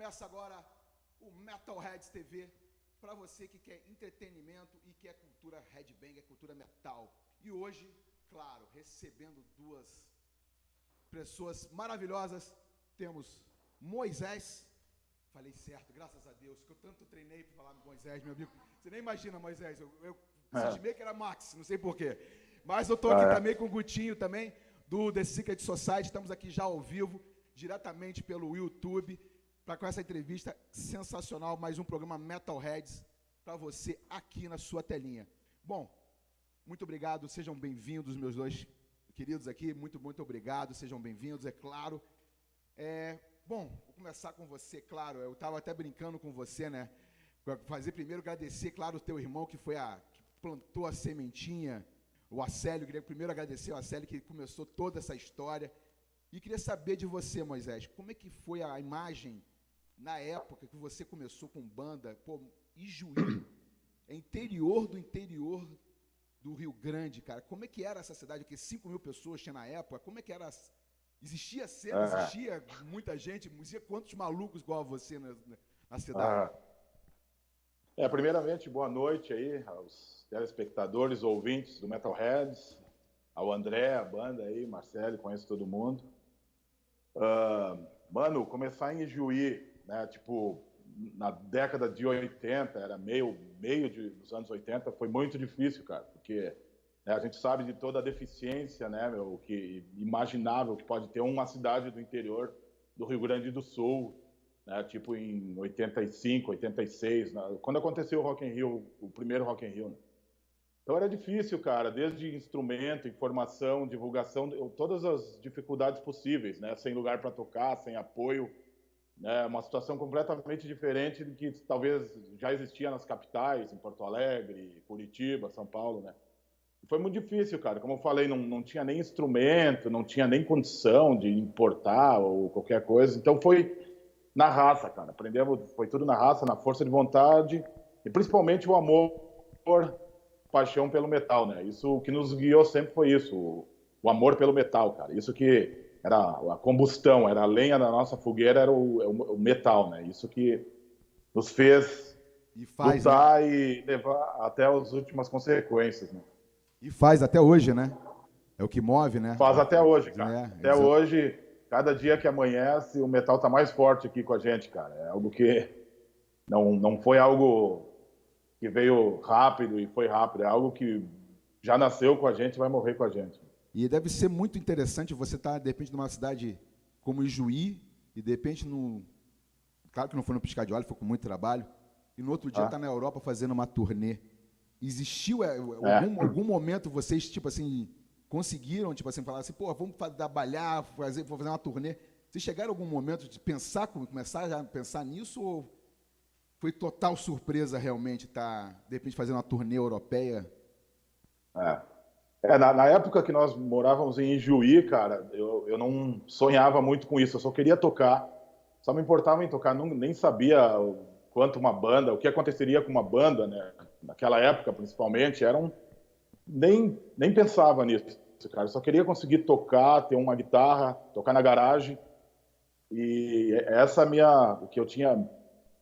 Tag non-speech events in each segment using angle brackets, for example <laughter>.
Começa agora o Metalheads TV para você que quer entretenimento e quer cultura headbanger, cultura metal. E hoje, claro, recebendo duas pessoas maravilhosas, temos Moisés. Falei certo, graças a Deus, que eu tanto treinei para falar Moisés, meu amigo. Você nem imagina, Moisés, eu, eu é. que era Max, não sei porquê. Mas eu aqui ah, é. também com o Gutinho também, do The Secret Society. Estamos aqui já ao vivo, diretamente pelo YouTube, para com essa entrevista sensacional, mais um programa Metalheads para você aqui na sua telinha. Bom, muito obrigado, sejam bem-vindos, meus dois queridos aqui, muito, muito obrigado, sejam bem-vindos, é claro. É, bom, vou começar com você, claro, eu estava até brincando com você, né? Fazer primeiro agradecer, claro, o teu irmão que foi a que plantou a sementinha, o Acélio, queria primeiro agradecer ao Acélio que começou toda essa história. E queria saber de você, Moisés, como é que foi a imagem na época que você começou com banda, pô, Ijuí, é interior do interior do Rio Grande, cara. Como é que era essa cidade? Que 5 mil pessoas tinha na época. Como é que era? Existia cena, existia muita gente, existia quantos malucos igual a você na, na cidade? É, primeiramente, boa noite aí aos telespectadores, ouvintes do Metalheads, ao André, a banda aí, Marcelo, conheço todo mundo. Uh, mano, começar em Juí, né, tipo, na década de 80, era meio, meio de, dos anos 80, foi muito difícil, cara, porque né, a gente sabe de toda a deficiência, né, meu, que imaginável que pode ter uma cidade do interior do Rio Grande do Sul, né, tipo em 85, 86, né, quando aconteceu o Rock in Rio, o primeiro Rock in Rio. Né? Então era difícil, cara, desde instrumento, informação, divulgação, todas as dificuldades possíveis, né, sem lugar para tocar, sem apoio, né? Uma situação completamente diferente do que talvez já existia nas capitais, em Porto Alegre, Curitiba, São Paulo, né? Foi muito difícil, cara. Como eu falei, não, não tinha nem instrumento, não tinha nem condição de importar ou qualquer coisa. Então foi na raça, cara. Aprendemos, foi tudo na raça, na força de vontade e principalmente o amor, paixão pelo metal, né? Isso o que nos guiou sempre foi isso, o, o amor pelo metal, cara. Isso que era a combustão, era a lenha da nossa fogueira, era o, o, o metal, né? Isso que nos fez e faz, lutar né? e levar até as últimas consequências, né? E faz até hoje, né? É o que move, né? Faz até hoje, cara. É, até exatamente. hoje, cada dia que amanhece, o metal tá mais forte aqui com a gente, cara. É algo que não, não foi algo que veio rápido e foi rápido, é algo que já nasceu com a gente e vai morrer com a gente. E deve ser muito interessante você estar, de repente, numa cidade como Ijuí, e de repente, no, claro que não foi no piscar de olho, foi com muito trabalho, e no outro dia estar ah. tá na Europa fazendo uma turnê. Existiu é, é. Algum, algum, momento vocês, tipo assim, conseguiram, tipo assim, falar assim, pô, vamos trabalhar, fazer, vou fazer uma turnê. Vocês chegaram algum momento de pensar, começar a pensar nisso, ou foi total surpresa realmente estar, de repente, fazendo uma turnê europeia? É. É, na, na, época que nós morávamos em Ijuí, cara, eu, eu não sonhava muito com isso, eu só queria tocar, só me importava em tocar, não, nem sabia quanto uma banda, o que aconteceria com uma banda, né? Naquela época, principalmente, eram nem nem pensava nisso, cara. Eu só queria conseguir tocar, ter uma guitarra, tocar na garagem. E essa minha, o que eu tinha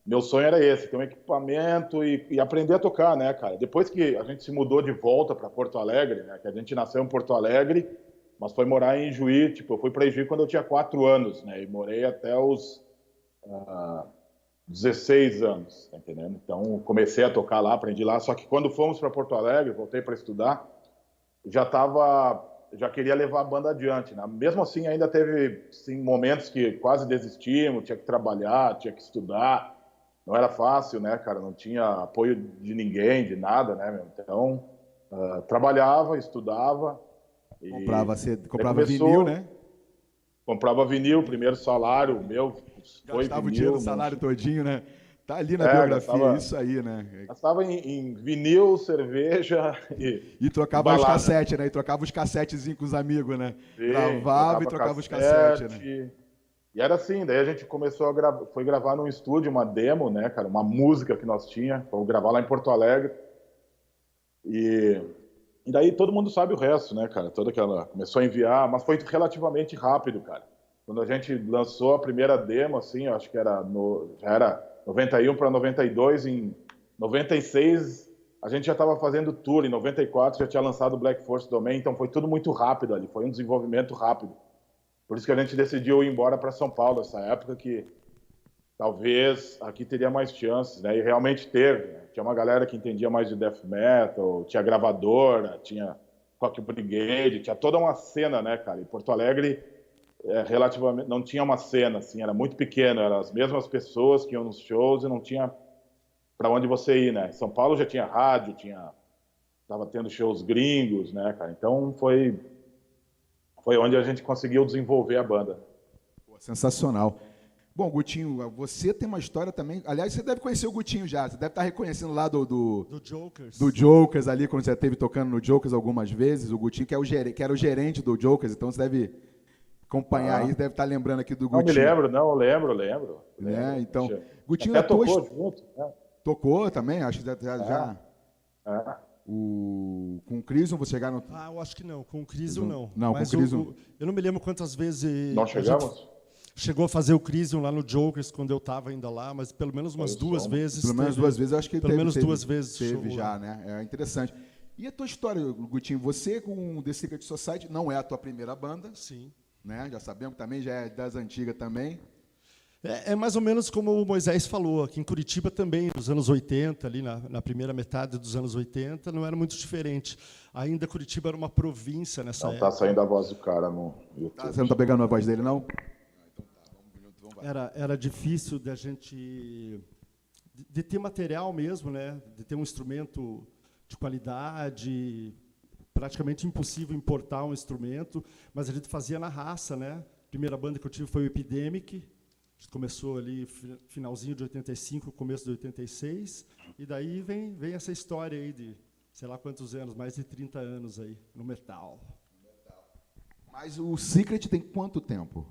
meu sonho era esse, ter um equipamento e, e, aprender a tocar, né, cara? Depois que a gente se mudou de volta para Porto Alegre, né, que a gente nasceu em Porto Alegre, mas foi morar em Juí, tipo, eu fui para Juí quando eu tinha quatro anos, né, e morei até os uh, ah, 16 anos, tá entendendo? Então, comecei a tocar lá, aprendi lá, só que quando fomos para Porto Alegre, voltei para estudar, já tava já queria levar a banda adiante, né? Mesmo assim, ainda teve sim, momentos que quase desistimos, tinha que trabalhar, tinha que estudar, não era fácil, né, cara? Não tinha apoio de ninguém, de nada, né, meu? Então, uh, trabalhava, estudava. Comprava, e... comprava começou, vinil, né? Comprava vinil, primeiro salário meu foi Gastava vinil, o dinheiro do salário mas... todinho, né? Tá ali na é, biografia, gastava, isso aí, né? Gastava em, em vinil, cerveja e. E trocava balada. os cassetes, né? E trocava os cassetezinhos com os amigos, né? Sim, Gravava e trocava cassete, os cassetes, né? E era assim, daí a gente começou a foi gravar num estúdio uma demo, né, cara, uma música que nós tinha, vamos gravar lá em Porto Alegre. E, e daí todo mundo sabe o resto, né, cara, toda aquela começou a enviar, mas foi relativamente rápido, cara. quando a gente lançou a primeira demo, assim, acho que era no, já era 91 para 92, em 96 a gente já estava fazendo tour, em 94 já tinha lançado Black Force Domain, então foi tudo muito rápido ali, foi um desenvolvimento rápido. Por isso que a gente decidiu ir embora para São Paulo, essa época que talvez aqui teria mais chances, né? E realmente teve. Né? Tinha uma galera que entendia mais de death metal, tinha gravadora, tinha Rock Brigade, tinha toda uma cena, né, cara? E Porto Alegre é, relativamente não tinha uma cena assim, era muito pequeno, eram as mesmas pessoas que iam nos shows e não tinha para onde você ir, né? São Paulo já tinha rádio, tinha tava tendo shows gringos, né, cara? Então foi foi onde a gente conseguiu desenvolver a banda. Pô, sensacional. Bom, Gutinho, você tem uma história também. Aliás, você deve conhecer o Gutinho já. Você deve estar reconhecendo lá do. Do, do Jokers. Do Jokers ali, quando você esteve tocando no Jokers algumas vezes. O Gutinho, que, é o gerente, que era o gerente do Jokers, então você deve acompanhar ah. aí, deve estar lembrando aqui do Gutinho. Não me lembro, não, lembro, lembro. É, então. Gutinho Até tocou tua... junto. Né? Tocou também, acho que já. já... É. O... Com o Crison você chegaram no... Ah, eu acho que não. Com o Crison não. Não, Mas com o Crison... Eu não me lembro quantas vezes... Nós chegamos? Chegou a fazer o Crisium lá no Jokers quando eu estava ainda lá, mas pelo menos umas duas vezes. Pelo menos duas vezes, eu acho que Pelo teve, menos teve, duas vezes. Teve já, lá. né? É interessante. E a tua história, Gutinho? Você com The Secret Society não é a tua primeira banda. Sim. Né? Já sabemos também, já é das antigas também. É, é, mais ou menos como o Moisés falou, aqui em Curitiba também, nos anos 80, ali na, na, primeira metade dos anos 80, não era muito diferente. Ainda Curitiba era uma província nessa não, tá época. Não está saindo a voz do cara no YouTube. Tá, você não está pegando a voz dele, não? Era, era difícil da gente de, de ter material mesmo, né? de ter um instrumento de qualidade, praticamente impossível importar um instrumento, mas a gente fazia na raça, né? A primeira banda que eu tive foi o Epidemic, começou ali finalzinho de 85, começo de 86, e daí vem, vem essa história aí de sei lá quantos anos, mais de 30 anos aí no metal. Mas o Secret tem quanto tempo?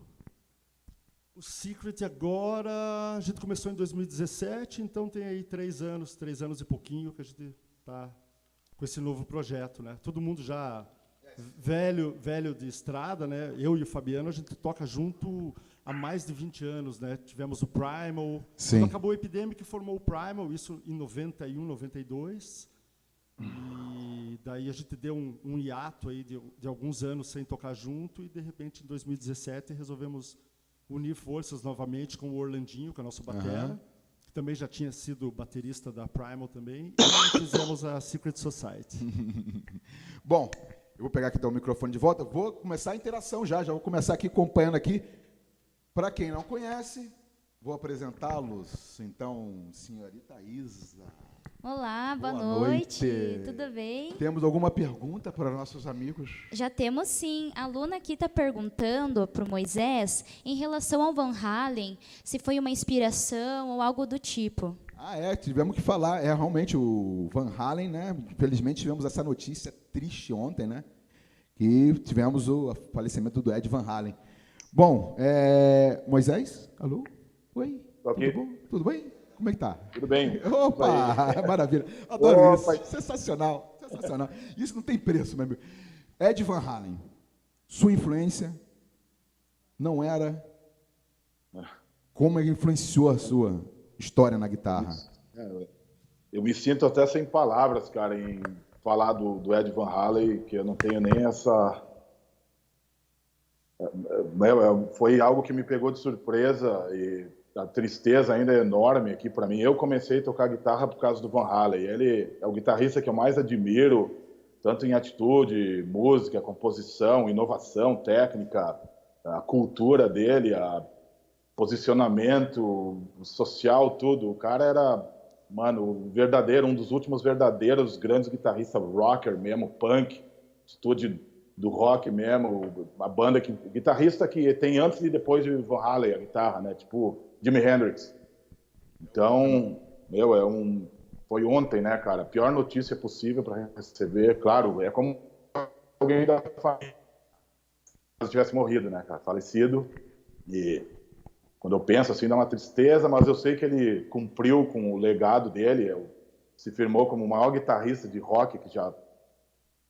O Secret agora, a gente começou em 2017, então tem aí três anos, três anos e pouquinho que a gente está com esse novo projeto, né? Todo mundo já velho, velho de estrada, né? Eu e o Fabiano a gente toca junto há mais de 20 anos, né? Tivemos o Primal. Sim. Quando acabou a epidemia, formou o Primal, isso em 91, 92. E daí a gente deu um, um hiato aí de, de, alguns anos sem tocar junto e de repente em 2017 resolvemos unir forças novamente com o Orlandinho, que é o nosso batera, uhum. que também já tinha sido baterista da Primal também, e <coughs> fizemos a Secret Society. <laughs> Bom, eu vou pegar aqui então, o microfone de volta, vou começar a interação já, já vou começar aqui acompanhando aqui para quem não conhece, vou apresentá-los. Então, senhorita Isa. Olá, boa, boa noite. noite. Tudo bem? Temos alguma pergunta para nossos amigos? Já temos sim. A Luna aqui está perguntando para o Moisés em relação ao Van Halen, se foi uma inspiração ou algo do tipo. Ah, é, tivemos que falar. É realmente o Van Halen, né? Infelizmente tivemos essa notícia triste ontem, né? Que tivemos o falecimento do Ed Van Halen. Bom, é... Moisés, alô? Oi, okay. tudo bom? Tudo bem? Como é que tá? Tudo bem. <laughs> Opa, <laughs> maravilha. Adoro Opa. isso. Sensacional, sensacional. Isso não tem preço, meu amigo. Ed Van Halen, sua influência não era como ele influenciou a sua história na guitarra? É, eu me sinto até sem palavras, cara, em falar do, do Ed Van Halen, que eu não tenho nem essa foi algo que me pegou de surpresa e a tristeza ainda é enorme aqui para mim. Eu comecei a tocar guitarra por causa do Van Halen. Ele é o guitarrista que eu mais admiro, tanto em atitude, música, composição, inovação, técnica, a cultura dele, a posicionamento social, tudo. O cara era, mano, verdadeiro, um dos últimos verdadeiros grandes guitarristas rocker mesmo, punk, estúdio do rock mesmo, a banda que guitarrista que tem antes e depois de Van Halen a guitarra, né? Tipo Jimi Hendrix. Então, meu, é um foi ontem, né, cara? Pior notícia possível para receber, claro, é como alguém da família tivesse morrido, né, cara? Falecido. E quando eu penso assim, dá uma tristeza, mas eu sei que ele cumpriu com o legado dele, se firmou como o maior guitarrista de rock que já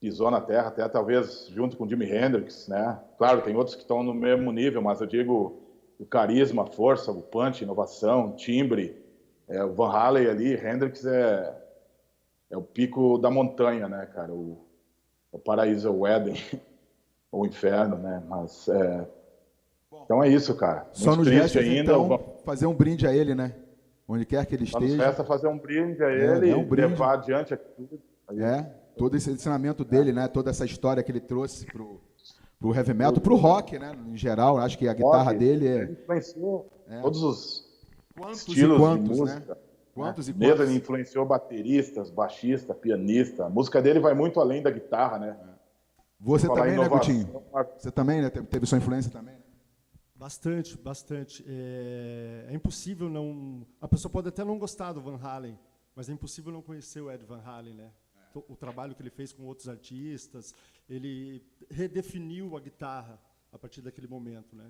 pisou na terra, até talvez junto com Jimi Hendrix, né? Claro, tem outros que estão no mesmo nível, mas eu digo o carisma, a força, o punch, inovação, timbre, é, o Van Halen ali, Hendrix é, é o pico da montanha, né, cara? O, o paraíso, o Éden, <laughs> o inferno, né? Mas é... então é isso, cara. Muito Só nos resta ainda então, fazer um brinde a ele, né? Onde quer que ele esteja. Só nos resta fazer um brinde a é, ele, é, um brinde. levar adiante aquilo. É, todo esse ensinamento dele, né? Toda essa história que ele trouxe pro pro heavy metal, pro rock, né? Em geral, acho que a guitarra rock, dele é. influenciou é. todos os quantos estilos quantos, de né? música. Né? Quantos e quantos? Mesmo ele influenciou bateristas, baixista, pianista. A música dele vai muito além da guitarra, né? Você também, né, Gutinho? Você também, né? Teve sua influência também, né? Bastante, bastante. É, é, impossível não. A pessoa pode até não gostar do Van Halen, mas é impossível não conhecer o Ed Van Halen, né? O trabalho que ele fez com outros artistas, ele redefiniu a guitarra a partir daquele momento, né?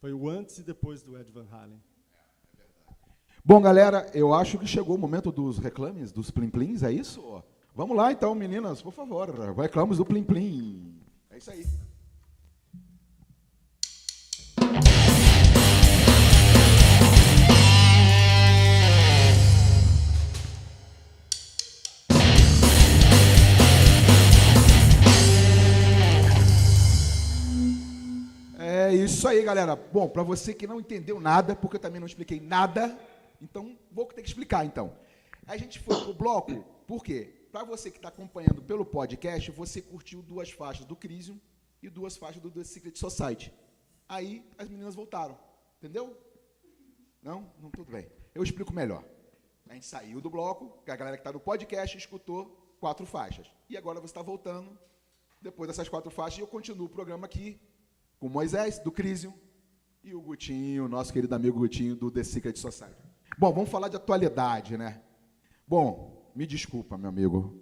foi o antes e depois do Ed Van Halen. Bom, galera, eu acho que chegou o momento dos reclames, dos plim-plims, é isso? Vamos lá, então, meninas, por favor, reclamos do plim-plim. É isso aí. Isso aí, galera. Bom, para você que não entendeu nada, porque eu também não expliquei nada, então vou ter que explicar então. A gente foi pro bloco, por quê? Para você que está acompanhando pelo podcast, você curtiu duas faixas do Crisium e duas faixas do The Secret Society. Aí as meninas voltaram, entendeu? Não? Não, tudo bem. Eu explico melhor. A gente saiu do bloco, a galera que está no podcast escutou quatro faixas. E agora você está voltando, depois dessas quatro faixas, e eu continuo o programa aqui com Moisés, do Crisium, e o Gutinho, nosso querido amigo Gutinho, do The Secret Society. Bom, vamos falar de atualidade, né? Bom, me desculpa, meu amigo,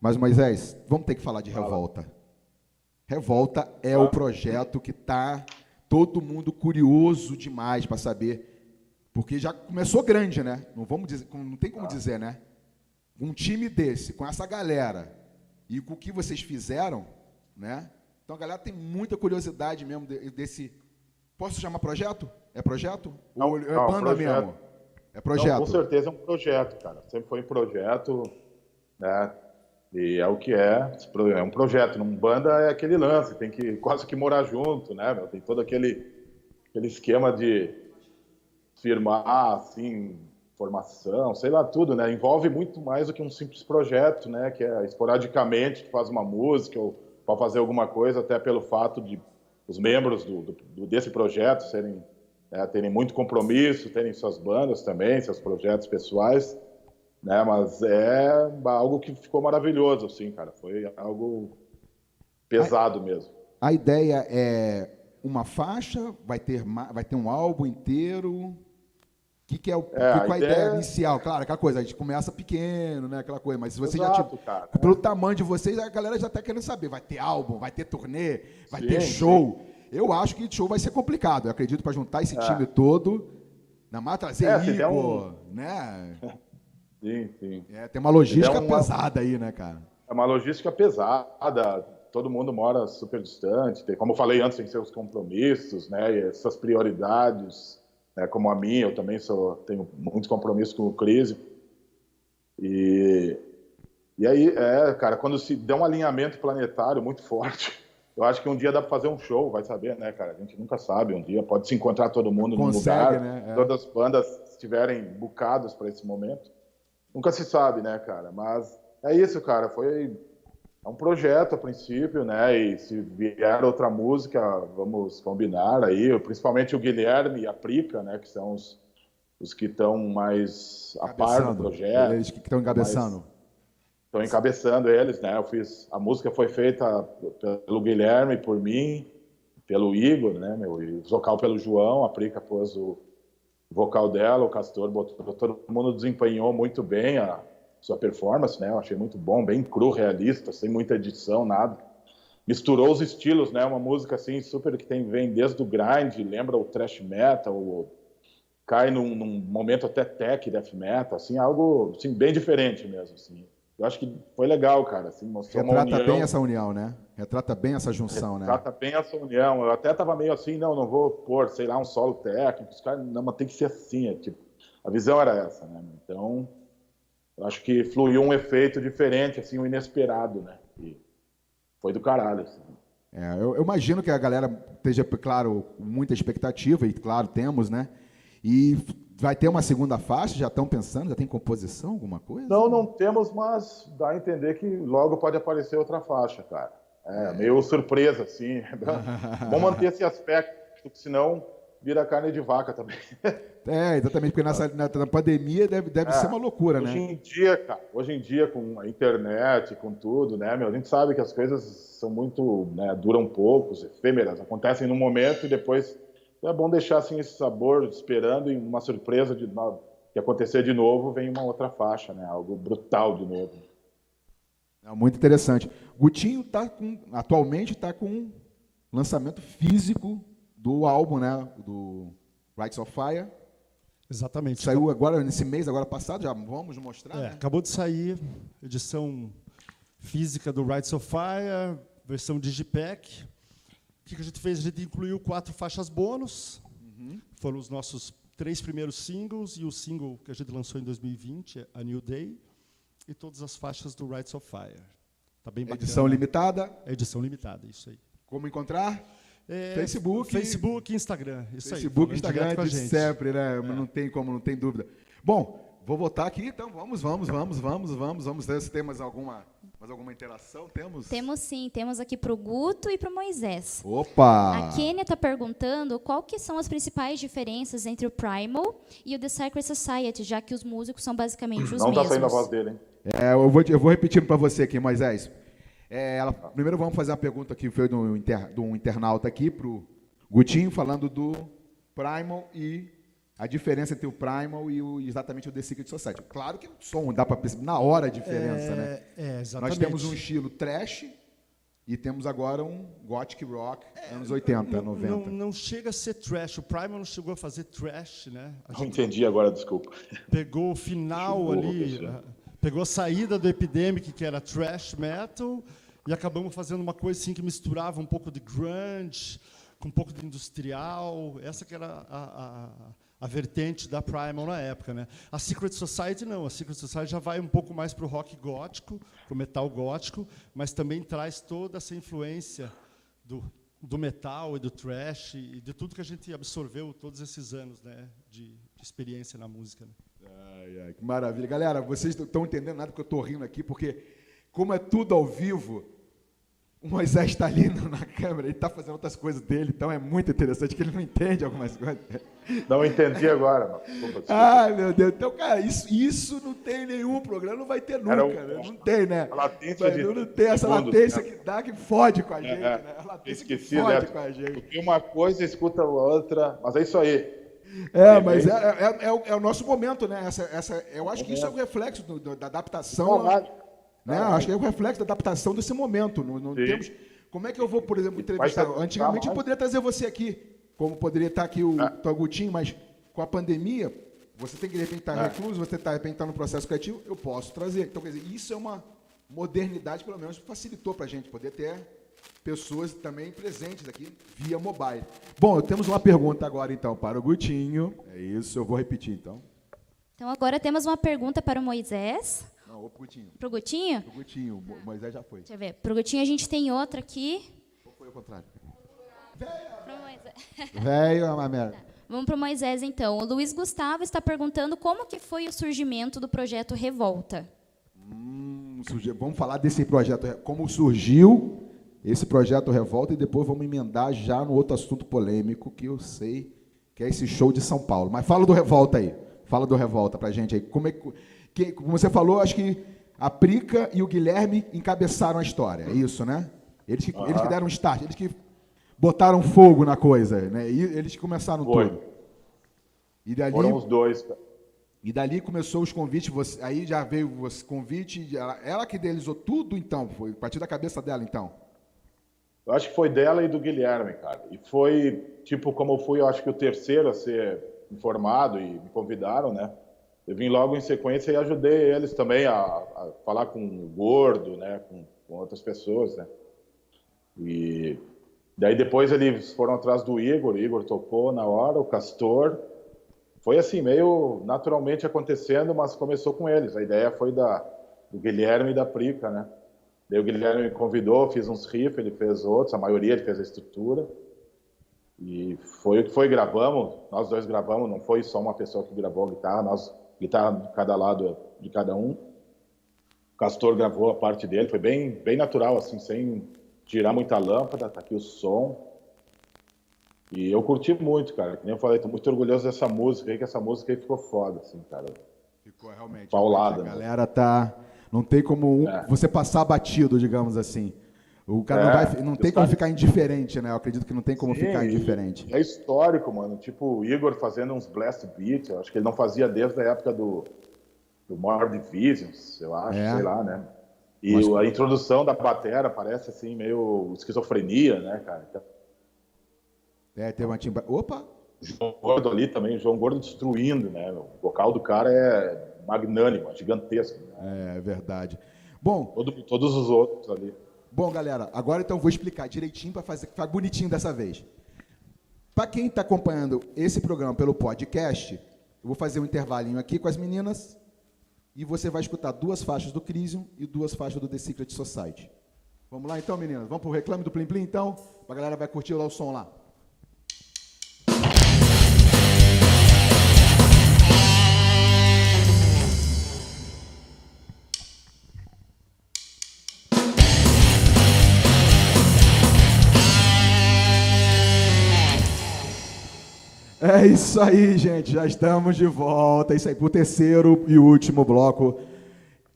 mas Moisés, vamos ter que falar de Revolta. Revolta é o projeto que está todo mundo curioso demais para saber, porque já começou grande, né? Não vamos dizer, não tem como dizer, né? Um time desse, com essa galera e com o que vocês fizeram, né? Então a galera tem muita curiosidade mesmo desse. Posso chamar projeto? É projeto? Não, Ou é não, banda projeto. mesmo? É projeto. Não, com certeza é um projeto, cara. Sempre foi um projeto, né? E é o que é. É um projeto. Num banda é aquele lance, tem que quase que morar junto, né? Meu? Tem todo aquele, aquele esquema de firmar, assim, formação, sei lá, tudo, né? Envolve muito mais do que um simples projeto, né? Que é esporadicamente, tu faz uma música ou para fazer alguma coisa, até pelo fato de os membros do, do, desse projeto serem né, terem muito compromisso, terem suas bandas também, seus projetos pessoais, né? Mas é algo que ficou maravilhoso, assim, cara. Foi algo pesado a, mesmo. A ideia é uma faixa, vai ter vai ter um álbum inteiro que, que é, o, é, que, a, ideia, ideia inicial? Claro, aquela coisa, a gente começa pequeno, né? Aquela coisa, mas se você Exato, já cara, pelo é. tamanho de vocês, a galera já está querendo saber, vai ter álbum, vai ter turnê, vai sim, ter show. Sim. Eu acho que show vai ser complicado. Eu acredito para juntar esse é. time todo, na mais trazer é, Igor, um... né? <laughs> Sim, sim. É, tem uma logística pesada aí, né, cara? É uma logística pesada. Todo mundo mora super distante. Tem, como eu falei antes, tem seus compromissos, né? E essas prioridades né, como a minha, eu também sou, tenho muito compromisso com o Crise. E, e aí, é, cara, quando se der um alinhamento planetário muito forte, eu acho que um dia dá para fazer um show, vai saber, né, cara? A gente nunca sabe. Um dia pode se encontrar todo mundo Consegue, num lugar, né? É. todas as bandas estiverem bucadas para esse momento. Nunca se sabe, né, cara? Mas é isso, cara. Foi é um projeto a princípio, né? E se vier outra música, vamos combinar aí, principalmente o Guilherme e a Prica, né? Que são os, os que estão mais a par do projeto. Eles que estão encabeçando. Estão encabeçando eles, né? Eu fiz a música foi feita pelo Guilherme, por mim, pelo Igor, né? Meu, e o vocal pelo João, a Prica pôs o vocal dela, o Castor botou, todo mundo desempenhou muito bem a sua performance, né? Eu achei muito bom, bem cru, realista, sem muita edição, nada. Misturou os estilos, né? Uma música assim super que tem vem desde o grind, lembra o thrash metal, o, cai num, num, momento até tech death metal, assim, algo assim bem diferente mesmo, assim. eu acho que foi legal, cara. Assim, mostrou Retrata união. bem essa união, né? Retrata bem essa junção, né? Retrata bem essa união. Eu até tava meio assim, não, não vou pôr, sei lá, um solo técnico. Os caras, não, mas tem que ser assim. É, tipo, a visão era essa, né? Então, eu acho que fluiu um efeito diferente, assim, o um inesperado, né? E foi do caralho, assim. É, eu, eu, imagino que a galera esteja, claro, com muita expectativa, e claro, temos, né? E vai ter uma segunda faixa? Já estão pensando? Já tem composição, alguma coisa? Não, não temos, mas dá a entender que logo pode aparecer outra faixa, cara. É, meio surpresa, assim. <laughs> Vamos manter esse aspecto, porque senão vira carne de vaca também. <laughs> É, exatamente, porque nessa, na, na pandemia deve, deve é, ser uma loucura, hoje né? Hoje em dia, cara, hoje em dia com a internet, com tudo, né, meu, a gente sabe que as coisas são muito, né, duram poucos, efêmeras, acontecem no momento e depois é bom deixar assim esse sabor esperando e uma surpresa de que acontecer de novo, vem uma outra faixa, né, algo brutal de novo. É muito interessante. Gutinho tá com, atualmente está com lançamento físico do álbum, né, do Rights of Fire. Exatamente. Saiu agora nesse mês, agora passado, já vamos mostrar. É, né? Acabou de sair edição física do Rights of Fire, versão Digipack. O que a gente fez? A gente incluiu quatro faixas bônus. Uhum. Foram os nossos três primeiros singles e o single que a gente lançou em 2020, A New Day, e todas as faixas do Rights of Fire. Tá bem bacana. Edição limitada. Edição limitada, isso aí. Como encontrar? É, Facebook, Facebook e Instagram. Isso Facebook, aí, Instagram de sempre, né? É. Não tem como, não tem dúvida. Bom, vou voltar aqui, então vamos, vamos, vamos, vamos, vamos, vamos ver se tem mais alguma, mais alguma interação. Temos? Temos sim, temos aqui para o Guto e para o Moisés. Opa! A Kênia está perguntando qual que são as principais diferenças entre o Primal e o The Sacred Society, já que os músicos são basicamente os Não mesmos. Não está saindo a voz dele, hein? É, eu vou, eu vou repetindo para você aqui, Moisés. É, ela, primeiro vamos fazer a pergunta que foi do, inter, do internauta aqui para o Gutinho, falando do Primal e a diferença entre o Primal e o, exatamente o The Secret Society. Claro que o som dá para perceber na hora a diferença, é, né? É, exatamente. Nós temos um estilo trash e temos agora um gothic rock, é, anos 80, não, 90. Não, não, chega a ser trash. O Primal não chegou a fazer trash, né? A não entendi agora, desculpa. Pegou o final ali, pegou a saída do Epidemic, que era trash metal, e acabamos fazendo uma coisa assim que misturava um pouco de grunge com um pouco de industrial. Essa que era a, a, a vertente da Primal na época. Né? A Secret Society não. A Secret Society já vai um pouco mais para o rock gótico, para o metal gótico, mas também traz toda essa influência do, do metal e do thrash e de tudo que a gente absorveu todos esses anos né, de experiência na música. Né? Ai, ai, que maravilha. Galera, vocês não estão entendendo nada porque eu estou rindo aqui, porque como é tudo ao vivo, o Moisés está ali na câmera, ele está fazendo outras coisas dele, então é muito interessante que ele não entende algumas coisas. Não entendi agora, desculpa. Ai, meu Deus. Então, cara, isso, isso não tem nenhum programa, não vai ter nunca, um, né? Não tem, né? A latência de, não tem essa segundos, latência né? que dá, que fode com a gente, é, né? A latência esqueci, que fode né? com a gente. Porque uma coisa escuta a outra, mas é isso aí. É, mas é, é, é, o, é, o, nosso momento, né? Essa, essa, eu acho que isso é o reflexo do, do, da adaptação. Né? Acho que é o reflexo da adaptação desse momento. Não, não temos como é que eu vou, por exemplo, entrevistar? Antigamente eu poderia trazer você aqui, como poderia estar aqui o é. Agutinho, mas com a pandemia, você tem que de repente estar é. recluso, você está de repente estar no processo criativo, eu posso trazer. Então, quer dizer, isso é uma modernidade, pelo menos, facilitou para a gente poder ter pessoas também presentes aqui via mobile. Bom, temos uma pergunta agora, então, para o Gutinho. É isso, eu vou repetir, então. Então, agora temos uma pergunta para o Moisés. Não, ou pro Gutinho. Pro Gutinho? Pro Gutinho, o Moisés já foi. Deixa eu ver. Pro Gutinho a gente tem outra aqui. Ou foi o contrário? Pro Moisés. <laughs> Velho, é uma merda. Tá. Vamos para o Moisés, então. O Luiz Gustavo está perguntando como que foi o surgimento do projeto Revolta. Hum, vamos falar desse projeto, como surgiu esse projeto Revolta e depois vamos emendar já no outro assunto polêmico que eu sei que é esse show de São Paulo. Mas fala do Revolta aí. Fala do Revolta pra gente aí. Como é que como você falou, acho que a Prica e o Guilherme encabeçaram a história, é isso, né? Eles que, uhum. eles que deram um start, eles que botaram fogo na coisa, né? E eles que começaram Foi. tudo. E dali, Foram os dois. E dali começou os convites, você, aí já veio o convite, ela, ela que idealizou tudo, então, foi a partir da cabeça dela, então. Eu acho que foi dela e do Guilherme, cara. E foi, tipo, como eu fui, eu acho que o terceiro a ser informado e me convidaram, né? eu vim logo em sequência e ajudei eles também a, a falar com o Gordo, né? Com, com, outras pessoas, né? E daí depois eles foram atrás do Igor, o Igor topou na hora, o Castor. Foi assim, meio naturalmente acontecendo, mas começou com eles. A ideia foi da, do Guilherme e da Prica, né? Daí o Guilherme me convidou, fiz uns riffs, ele fez outros, a maioria ele fez a estrutura. E foi o que foi, gravamos, nós dois gravamos, não foi só uma pessoa que gravou a guitarra, nós, guitarra de cada lado de cada um. O Castor gravou a parte dele, foi bem, bem natural, assim, sem tirar muita lâmpada, tá aqui o som. E eu curti muito, cara, que nem eu falei, tô muito orgulhoso dessa música aí, que essa música aí ficou foda, assim, cara. Ficou realmente. Paulada. A né? galera tá... Não tem como é. você passar batido, digamos assim. O cara é, não, vai, não tem como ficar indiferente, né? Eu acredito que não tem como Sim, ficar indiferente. É histórico, mano. Tipo, o Igor fazendo uns blast beats, eu acho que ele não fazia desde a época do, do More Divisions, eu acho, é. sei lá, né? E Mas... a introdução da batera parece assim, meio esquizofrenia, né, cara? Então... É, tem uma timba. Opa! João Gordo ali também, João Gordo destruindo, né? O vocal do cara é magnânimo, é gigantesco. Né? É verdade. Bom. Todo, todos os outros ali. Bom, galera, agora então eu vou explicar direitinho para fazer ficar bonitinho dessa vez. Para quem está acompanhando esse programa pelo podcast, eu vou fazer um intervalinho aqui com as meninas e você vai escutar duas faixas do Crisium e duas faixas do The Secret Society. Vamos lá então, meninas? Vamos para o reclame do Plim Plim então? A galera vai curtir lá o som lá. É isso aí, gente. Já estamos de volta. Isso aí, para o terceiro e último bloco,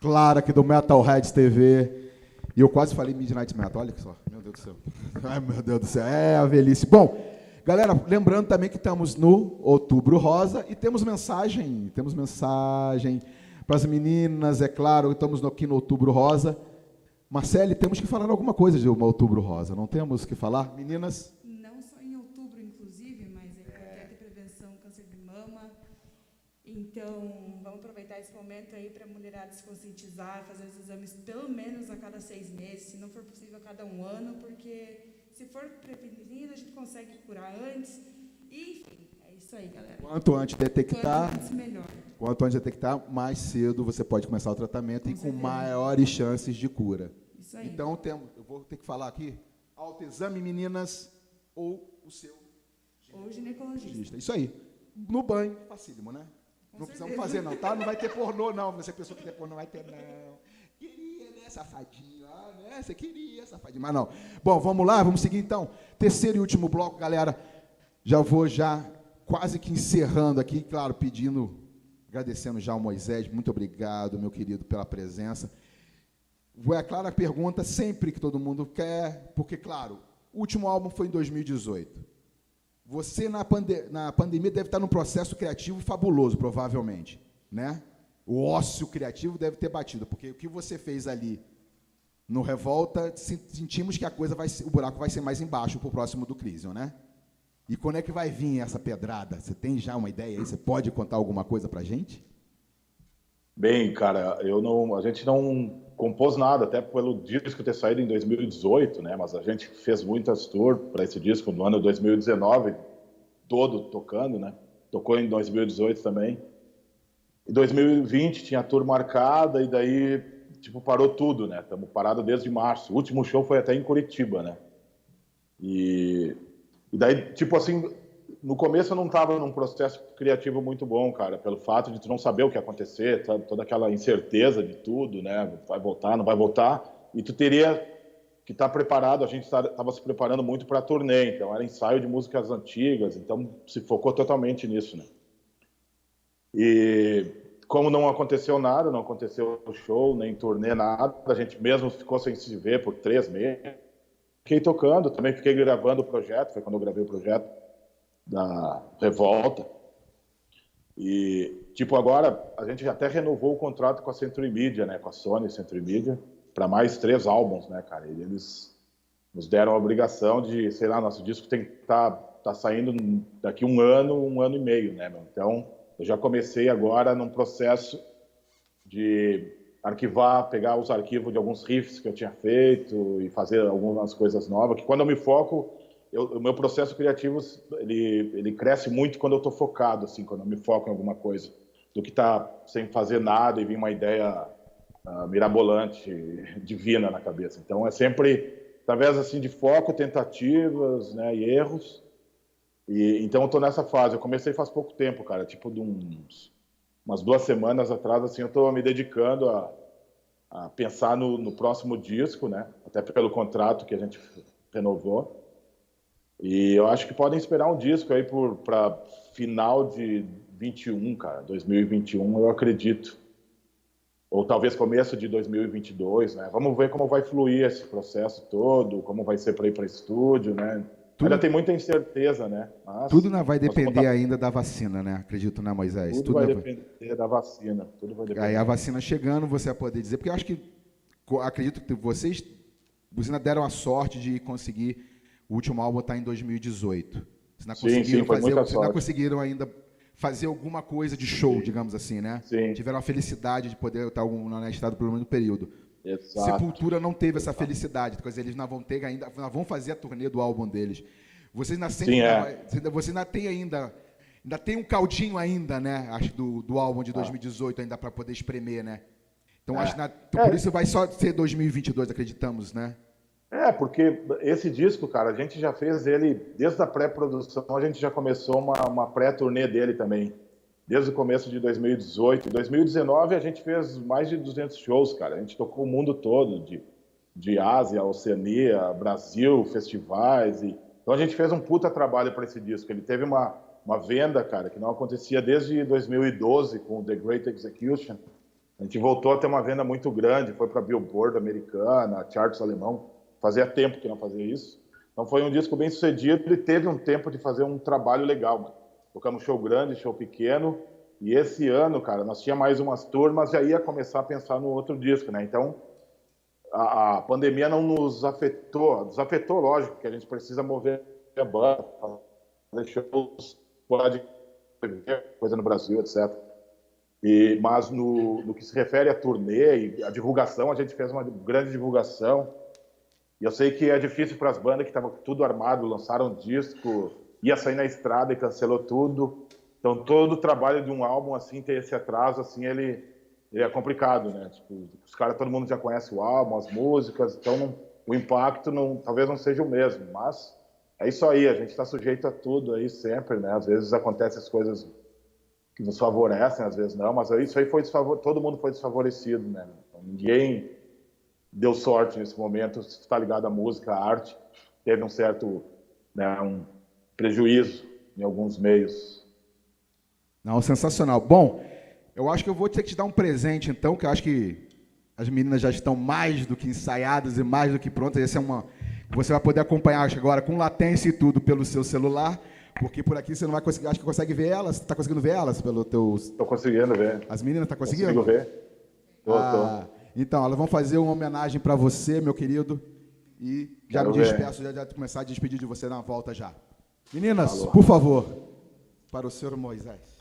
claro, aqui do Metalheads TV. E eu quase falei Midnight Metal. Olha só. Meu Deus do céu. <laughs> Ai, meu Deus do céu. É a velhice. Bom, galera, lembrando também que estamos no Outubro Rosa e temos mensagem. Temos mensagem para as meninas, é claro. Estamos aqui no Outubro Rosa. Marcele, temos que falar alguma coisa de Outubro Rosa. Não temos que falar? Meninas? Então, vamos aproveitar esse momento aí para a mulherada se conscientizar, fazer os exames pelo menos a cada seis meses, se não for possível a cada um ano, porque se for prevenido, a gente consegue curar antes. E, enfim, é isso aí, galera. Quanto antes detectar, quanto antes, melhor. Quanto antes detectar, mais cedo você pode começar o tratamento com e certeza. com maiores chances de cura. Isso aí. Então, temos, eu vou ter que falar aqui, autoexame, meninas, ou o seu ou ginecologista. Isso aí. No banho, facílimo, né? Não precisamos fazer, não, tá? Não vai ter pornô, não. Você pensou que ter pornô, não vai ter, não. Queria, né, safadinho? Ah, né? Você queria, safadinho, mas não. Bom, vamos lá, vamos seguir então. Terceiro e último bloco, galera. Já vou já quase que encerrando aqui, claro, pedindo, agradecendo já ao Moisés, muito obrigado, meu querido, pela presença. É clara a pergunta sempre que todo mundo quer, porque, claro, o último álbum foi em 2018. Você, na, pande na pandemia, deve estar num processo criativo fabuloso, provavelmente. Né? O ócio criativo deve ter batido, porque o que você fez ali no Revolta, sentimos que a coisa vai o buraco vai ser mais embaixo para o próximo do Crisium, né? E quando é que vai vir essa pedrada? Você tem já uma ideia aí? Você pode contar alguma coisa para a gente? Bem, cara, eu não, a gente não compôs nada, até pelo disco ter saído em 2018, né? Mas a gente fez muitas tours para esse disco no ano 2019, todo tocando, né? Tocou em 2018 também. Em 2020 tinha tour marcada e daí, tipo, parou tudo, né? Estamos parados desde março. O último show foi até em Curitiba, né? E, e daí, tipo assim, no começo eu não estava num processo criativo muito bom, cara, pelo fato de tu não saber o que ia acontecer, toda aquela incerteza de tudo, né? Vai voltar, não vai voltar, e tu teria que estar tá preparado. A gente estava se preparando muito para a turnê, então era ensaio de músicas antigas, então se focou totalmente nisso, né? E como não aconteceu nada, não aconteceu show, nem turnê, nada, a gente mesmo ficou sem se ver por três meses. Fiquei tocando, também fiquei gravando o projeto, foi quando eu gravei o projeto da revolta. E, tipo, agora a gente até renovou o contrato com a Century Media, né? Com a Sony Century Media, para mais três álbuns, né, cara? E eles nos deram a obrigação de, sei lá, nosso disco tem que estar tá, tá saindo daqui um ano, um ano e meio, né, meu? Então, Eu já comecei agora num processo de arquivar, pegar os arquivos de alguns riffs que eu tinha feito e fazer algumas coisas novas. Que quando eu me foco, eu, o meu processo criativo ele, ele cresce muito quando eu estou focado, assim, quando eu me foco em alguma coisa, do que tá sem fazer nada e vir uma ideia uh, mirabolante, <laughs> divina na cabeça. Então é sempre através assim de foco, tentativas, né, e erros. E então eu estou nessa fase. Eu comecei faz pouco tempo, cara, tipo de uns umas duas semanas atrás, assim, eu estou me dedicando a, a pensar no, no, próximo disco, né? Até pelo contrato que a gente renovou. E eu acho que podem esperar um disco aí para final de 21, cara, 2021, eu acredito. Ou talvez começo de 2022, né? Vamos ver como vai fluir esse processo todo, como vai ser para ir para estúdio, né? Tudo, ainda tem muita incerteza, né? Mas, tudo vai depender ainda da vacina, né? Acredito, né, Moisés? Tudo, tudo vai depender da vacina. Tudo vai depender. Aí a vacina chegando, você vai poder dizer, porque eu acho que acredito que vocês, vocês ainda deram a sorte de conseguir o último álbum estar tá em 2018. Vocês não conseguiram sim, sim, fazer, vocês não conseguiram ainda fazer alguma coisa de show, sim. digamos assim, né? Sim. Tiveram a felicidade de poder estar na estrada pelo menos no período. Exato. Sepultura não teve essa felicidade, porque eles não vão ter ainda, não vão fazer a turnê do álbum deles. Vocês ainda, Sim, é. você ainda tem ainda, ainda tem um caldinho ainda, né? Acho do, do álbum de 2018 ah. ainda para poder espremer, né? Então é. acho que então, por é. isso vai só ser 2022, acreditamos, né? É, porque esse disco, cara, a gente já fez ele desde a pré-produção, a gente já começou uma, uma pré-turnê dele também desde o começo de 2018. Em 2019 a gente fez mais de 200 shows, cara. A gente tocou o mundo todo, de, de Ásia, Oceania, Brasil, festivais. E... Então a gente fez um puta trabalho para esse disco. Ele teve uma, uma venda, cara, que não acontecia desde 2012 com The Great Execution. A gente voltou a ter uma venda muito grande, foi para Billboard americana, charts alemão. Fazia tempo que não fazia isso. Então foi um disco bem sucedido e teve um tempo de fazer um trabalho legal, mano. Tocamos show grande, show pequeno. E esse ano, cara, nós tinha mais umas turmas, já ia começar a pensar no outro disco, né? Então, a, a pandemia não nos afetou, nos afetou, lógico, porque a gente precisa mover a banda, fazer shows pode coisa no Brasil, etc. E, mas no, no que se refere à turnê e à divulgação, a gente fez uma grande divulgação. E eu sei que é difícil para as bandas que estavam tudo armado, lançaram disco, ia sair na estrada e cancelou tudo. Então todo o trabalho de um álbum assim ter esse atraso assim ele, ele é complicado, né? Tipo, os caras todo mundo já conhece o álbum, as músicas, então não, o impacto não, talvez não seja o mesmo, mas é isso aí, a gente está sujeito a tudo aí sempre, né? Às vezes acontecem as coisas que nos favorecem, às vezes não, mas isso aí foi todo mundo foi desfavorecido, né? Então, ninguém deu sorte nesse momento, está ligado à música, à arte, teve um certo, né, um, prejuízo em alguns meios. Não, sensacional. Bom, eu acho que eu vou ter que te dar um presente, então, que eu acho que as meninas já estão mais do que ensaiadas e mais do que prontas. Essa é uma. Você vai poder acompanhar acho, agora com latência e tudo pelo seu celular, porque por aqui você não vai conseguir. Acho que consegue ver elas. Está conseguindo ver elas pelo teu. Estou conseguindo ver. As meninas estão tá conseguindo? Consigo ver. Tô, ah, tô. Então, elas vão fazer uma homenagem para você, meu querido. E já Quero me despeço, já, já começar a despedir de você na volta já. Meninas, Alô. por favor, para o senhor Moisés.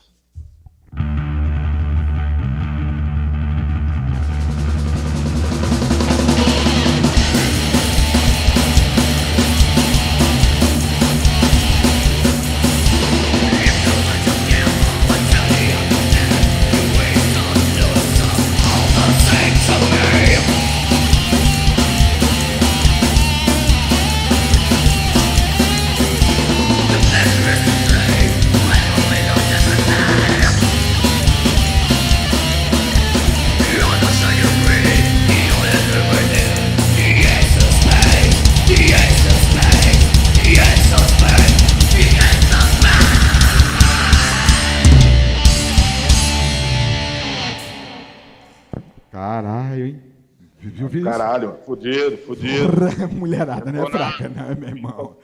Caralho, fudido, fudido. Mulherada, né? Fraca, né, meu irmão?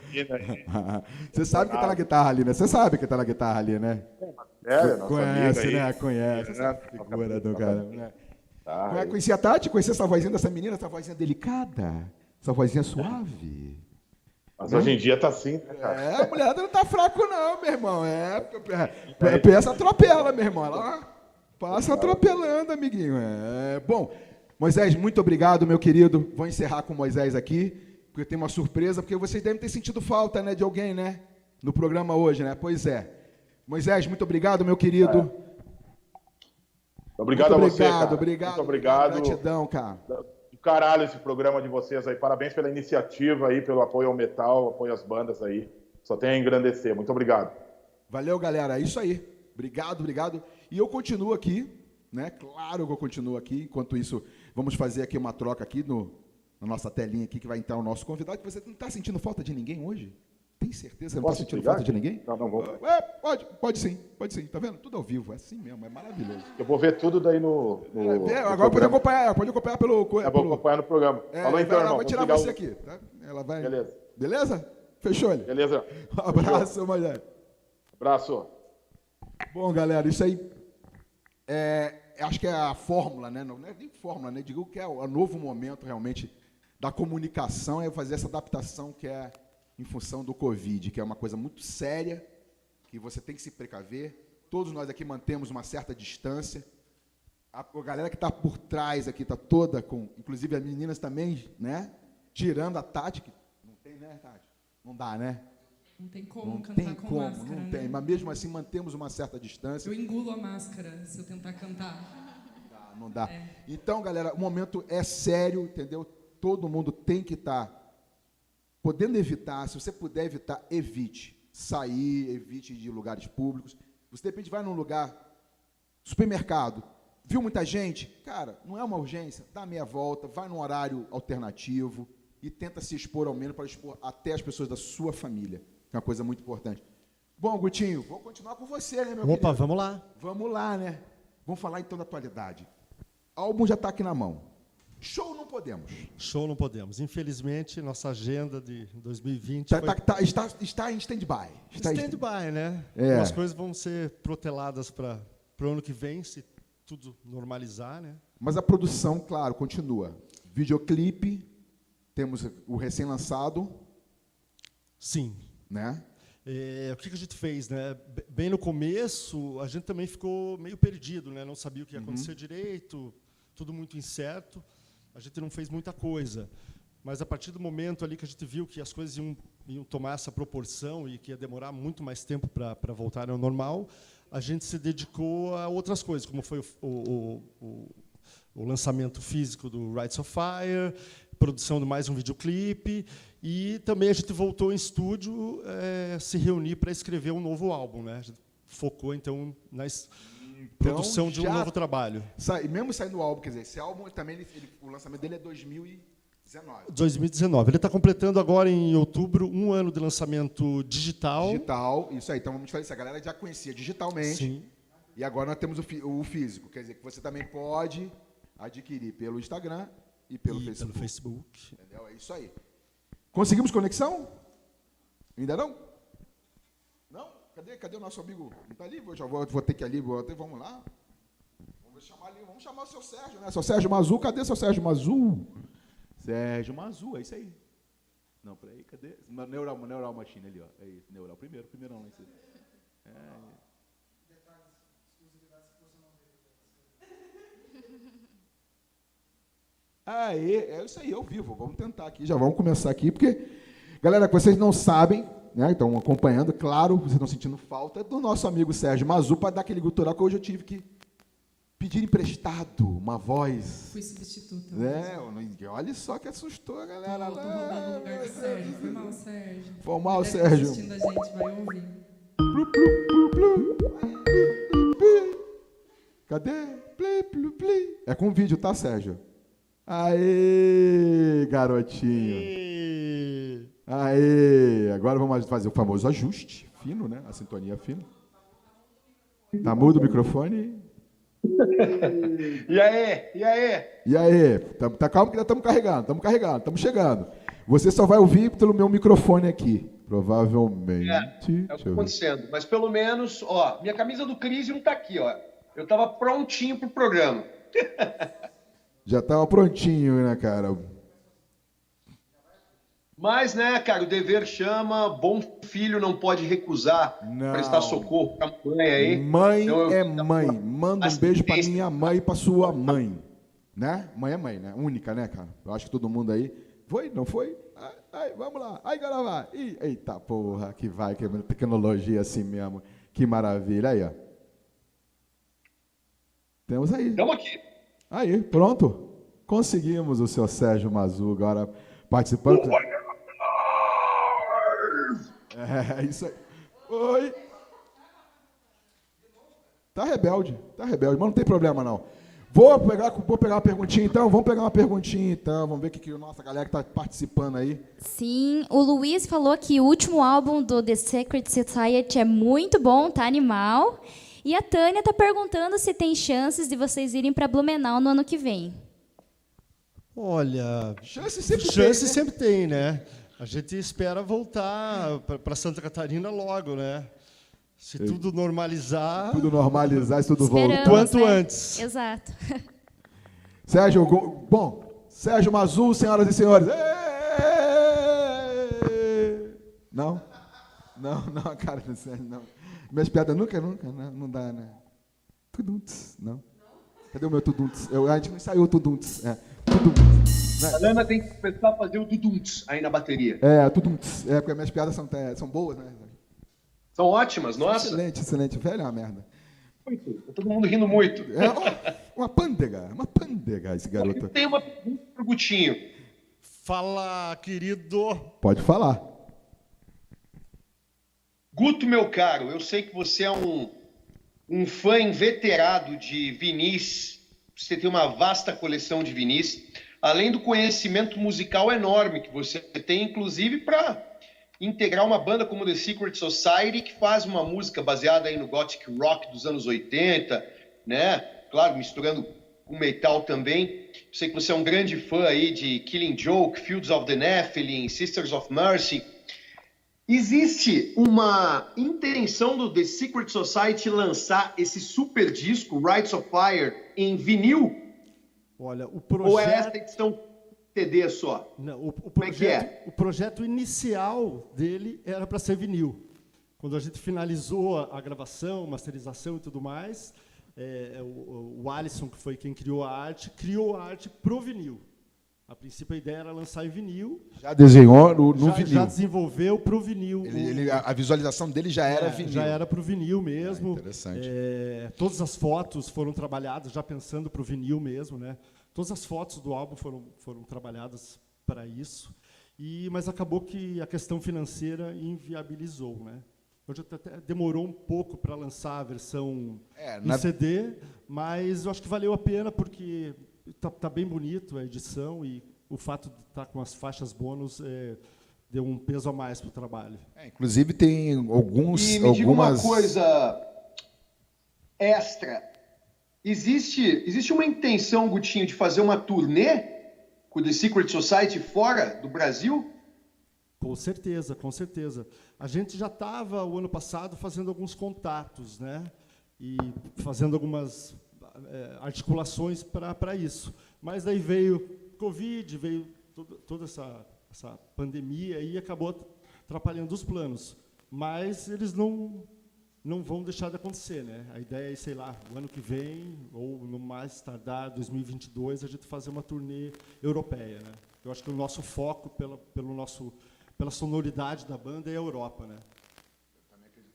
Você sabe que tá na guitarra ali, né? Você sabe que tá na guitarra ali, né? É, Conhece, né? Conhece. Essa figura do cara, né? Tá, Conhecia a Tati? Conhecia essa vozinha dessa menina, essa vozinha delicada? Essa vozinha suave? Mas hoje em dia tá assim, né, cara? É, a mulherada não tá fraco não, meu irmão. É, é, é peça atropela, meu irmão. Ela passa atropelando, amiguinho. É, bom, Moisés, muito obrigado, meu querido. Vou encerrar com Moisés aqui, porque tem uma surpresa, porque vocês devem ter sentido falta, né, de alguém, né, no programa hoje, né? Pois é. Moisés, muito obrigado, meu querido. Obrigado muito a você, obrigado, cara. obrigado. Muito obrigado. Gratidão, cara. Do caralho esse programa de vocês aí. Parabéns pela iniciativa aí, pelo apoio ao metal, apoio às bandas aí. Só tem a engrandecer. Muito obrigado. Valeu, galera. É isso aí. Obrigado, obrigado. E eu continuo aqui, né? Claro que eu continuo aqui. Enquanto isso, vamos fazer aqui uma troca aqui no, na nossa telinha aqui que vai entrar o nosso convidado. Você não está sentindo falta de ninguém hoje? Tem certeza que não está sentindo ligar? falta de ninguém? Não, não vou. É, pode, pode sim, pode sim. Tá vendo? Tudo ao vivo, é assim mesmo, é maravilhoso. Eu vou ver tudo daí no. no É, no agora pode acompanhar, pode acompanhar pelo. Eu vou pelo acompanhar no programa. é, Falou então, ela irmão. vai Vou tirar você o- aqui, tá? Ela vai. Beleza. Beleza? Fechou ele. Beleza. Um abraço, mulher. Abraço. Bom, galera, isso aí é, acho que é a fórmula, né? Não é nem fórmula, né? Digo que é o, o novo momento realmente da comunicação é fazer essa adaptação que é em função do Covid, que é uma coisa muito séria, que você tem que se precaver. Todos nós aqui mantemos uma certa distância. A, a galera que está por trás aqui está toda com, inclusive as meninas também, né? Tirando a Tati, que não tem, né, Tati? Não dá, né? Não tem como Não cantar tem com como, máscara, não né? tem. Mas mesmo assim mantemos uma certa distância. Eu engulo a máscara se eu tentar cantar. dá, não dá. É. Então, galera, o momento é sério, entendeu? Todo mundo tem que estar podendo evitar. Se você puder evitar, evite. Sair, evite de lugares públicos. Você de repente vai num lugar, supermercado, viu muita gente? Cara, não é uma urgência, dá meia volta, vai num horário alternativo e tenta se expor ao menos para expor até as pessoas da sua família, é uma coisa muito importante. Bom, Gutinho, vou continuar com você, né, meu Opa, querido? vamos lá. Vamos lá, né? Vamos falar então da atualidade. Álbum já está aqui na mão. Show não podemos. Show não podemos. Infelizmente, nossa agenda de 2020 Tá- foi tá- tá- está, está em stand-by. Está stand-by, né? É. Algumas coisas vão ser proteladas para o ano que vem, se tudo normalizar, né? Mas a produção, claro, continua. Videoclipe, temos o recém-lançado, Sim. Né? É, o que, que a gente fez, né? Bem no começo, a gente também ficou meio perdido, né? Não sabia o que ia acontecer direito, tudo muito incerto. A gente não fez muita coisa. Mas a partir do momento ali que a gente viu que as coisas iam, iam tomar essa proporção e que ia demorar muito mais tempo para voltar ao normal, a gente se dedicou a outras coisas, como foi o, o- o- o lançamento físico do Rights of Fire, produção de mais um videoclipe, e também a gente voltou em estúdio eh, se reunir para escrever um novo álbum. Né? A gente focou, então, na es- produção de um novo trabalho. Sa- e mesmo saindo o álbum, quer dizer, esse álbum também, ele- ele- o lançamento dele é 2019. 2019. Ele está completando agora, em outubro, um ano de lançamento digital. Digital, isso aí. Então vamos fazer isso. A galera já conhecia digitalmente. Sim. E agora nós temos o, o físico. Quer dizer, que você também pode adquirir pelo Instagram e pelo e Facebook. pelo Facebook. Entendeu? É isso aí. Conseguimos conexão? Ainda não? Não? Cadê, cadê o nosso amigo? Está ali? Vou, já vou, vou ter que ir ali. Vou, vamos lá. Vamos chamar ali. Vamos chamar o seu Sérgio, né? Seu Sérgio Mazu. Cadê seu Sérgio Mazu? Sérgio Mazu, é isso aí. Não, peraí, cadê? Neural, Neural Machine ali, ó. É isso, Neural. Primeiro, primeiro não, esse. Aê, é isso aí, eu vivo. Vamos tentar aqui, já vamos começar aqui, porque, galera, que vocês não sabem, né? Estão acompanhando, claro, vocês estão sentindo falta do nosso amigo Sérgio Mazu para dar aquele gutural que hoje eu tive que pedir emprestado uma voz. Fui substituta. Né? Olha só que assustou a galera Tô, tô roubando o lugar do Sérgio. Foi mal, Sérgio. Foi mal, tá Sérgio. assistindo a gente, vai ouvir. Cadê? É com vídeo, tá, Sérgio? Aê, garotinho. Aê! Agora vamos fazer o famoso ajuste fino, né? A sintonia fina. Tá mudo o microfone? E aí? E aí? E aí? Tá, tá calmo que nós estamos carregando, estamos carregando, estamos chegando. Você só vai ouvir pelo meu microfone aqui. Provavelmente. É o que tá acontecendo. Mas pelo menos, ó, minha camisa do Cris não tá aqui, ó. Eu tava prontinho pro programa. <laughs> Já estava prontinho, né, cara? Mas, né, cara, o dever chama, bom filho não pode recusar Não. prestar socorro pra mãe aí. Mãe Então, é mãe. Manda um beijo pra minha mãe e pra sua mãe. Né? Mãe é mãe, né? Única, né, cara? Eu acho que todo mundo aí. Foi? Não foi? Ai, ai, vamos lá. Ai, Garavá. Ih, eita porra, que vai, que tecnologia assim mesmo. Que maravilha. Aí, ó. Temos aí. Tamo aqui. Aí, pronto. Conseguimos o seu Sérgio Mazu agora participando. É, isso aí. Oi. Tá rebelde, tá rebelde, mas não tem problema não. Vou pegar, vou pegar uma perguntinha então, vamos pegar uma perguntinha então, vamos ver o que, que a nossa galera que tá participando aí. Sim, o Luiz falou que o último álbum do The Secret Society é muito bom, tá animal. E a Tânia tá perguntando se tem chances de vocês irem para Blumenau no ano que vem. Olha, Chance sempre chance tem, né? sempre tem, né? A gente espera voltar para Santa Catarina logo, né? Se tudo normalizar, Tudo normalizar, se tudo voltar. Quanto né? antes. Exato. <laughs> Sérgio, bom, Sérgio Mazu, senhoras e senhores. Não? Não, <laughs> não, cara do Sérgio, não. Minhas piadas nunca, nunca, não, não dá, né? Tudunts, não. Cadê o meu tudunts? Eu, a gente não ensaiou o tudunts. É, tudunts. A Lana tem que começar a fazer o dudunts aí na bateria. É, tudunts. É, porque minhas piadas são, é, são boas, né? São ótimas, nossa. Excelente, excelente. Velho é uma merda. Muito. Tá todo mundo rindo muito. É uma, uma pândega, uma pândega esse garoto. Tem uma pergunta pro Gutinho. Fala, querido. Pode falar. Guto, meu caro, eu sei que você é um, um fã inveterado de vinis. Você tem uma vasta coleção de vinis, além do conhecimento musical enorme que você tem, inclusive para integrar uma banda como The Secret Society, que faz uma música baseada aí no gothic rock dos anos 80, né? Claro, misturando com metal também. Sei que você é um grande fã aí de Killing Joke, Fields of the Nephilim, Sisters of Mercy. Existe uma intenção do The Secret Society lançar esse super disco, Rights of Fire, em vinil? Olha, o Ou é essa projeto, edição CD só? não, o, o Como é que é? projeto, o projeto inicial dele era para ser vinil. Quando a gente finalizou a, a gravação, masterização e tudo mais, é, o, o Alisson, que foi quem criou a arte, criou a arte pro vinil. A princípio a ideia era lançar em vinil, Já desenhou no, no já, vinil. já desenvolveu pro vinil. Ele- o- ele- a, visualização dele já era É, vinil. Já era para o vinil mesmo. Ah, interessante. É, todas as fotos foram trabalhadas já pensando para o vinil mesmo, né? Todas as fotos do álbum foram, foram trabalhadas para isso. E, mas acabou que a questão financeira inviabilizou, né? Hoje até demorou um pouco para lançar a versão É, na- CD, mas eu acho que valeu a pena porque tá, tá bem bonito a edição e o fato de estar com as faixas bônus é, deu um peso a mais para o trabalho. É, inclusive tem alguns, E me diga uma algumas. coisa extra. Existe, existe uma intenção, Gutinho, de fazer uma turnê com o The Secret Society fora do Brasil? Com certeza, com certeza. A gente já estava, o ano passado, fazendo alguns contatos, né? E fazendo algumas eh, articulações para isso. Mas daí veio Covid, veio todo, toda essa, essa pandemia e acabou atrapalhando os planos. Mas eles não, não vão deixar de acontecer, né? A ideia é, sei lá, o ano que vem, ou no mais tardar, 2022, a gente fazer uma turnê europeia, né? Eu acho que o nosso foco, pela, pelo nosso, pela sonoridade da banda, é a Europa, né?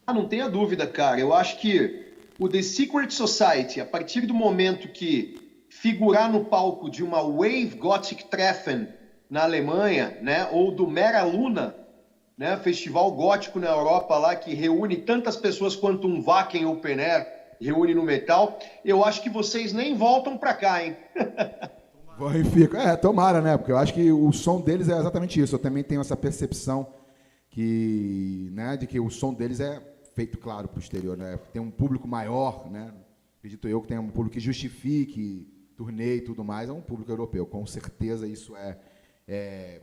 Ah, não tenha dúvida, cara. Eu acho que o The Secret Society, a partir do momento que figurar no palco de uma Wave Gothic Treffen na Alemanha, né, ou do Mera Luna, né, festival gótico na Europa lá que reúne tantas pessoas quanto um Wacken Open Air reúne no metal, eu acho que vocês nem voltam pra cá, hein? <laughs> Vai, fica. É, tomara, né? Porque eu acho que o som deles é exatamente isso. Eu também tenho essa percepção que, né, de que o som deles é feito, claro, para o exterior, né? Tem um público maior, né? Acredito eu que tem um público que justifique turnê e tudo mais, é um público europeu. Com certeza isso é, é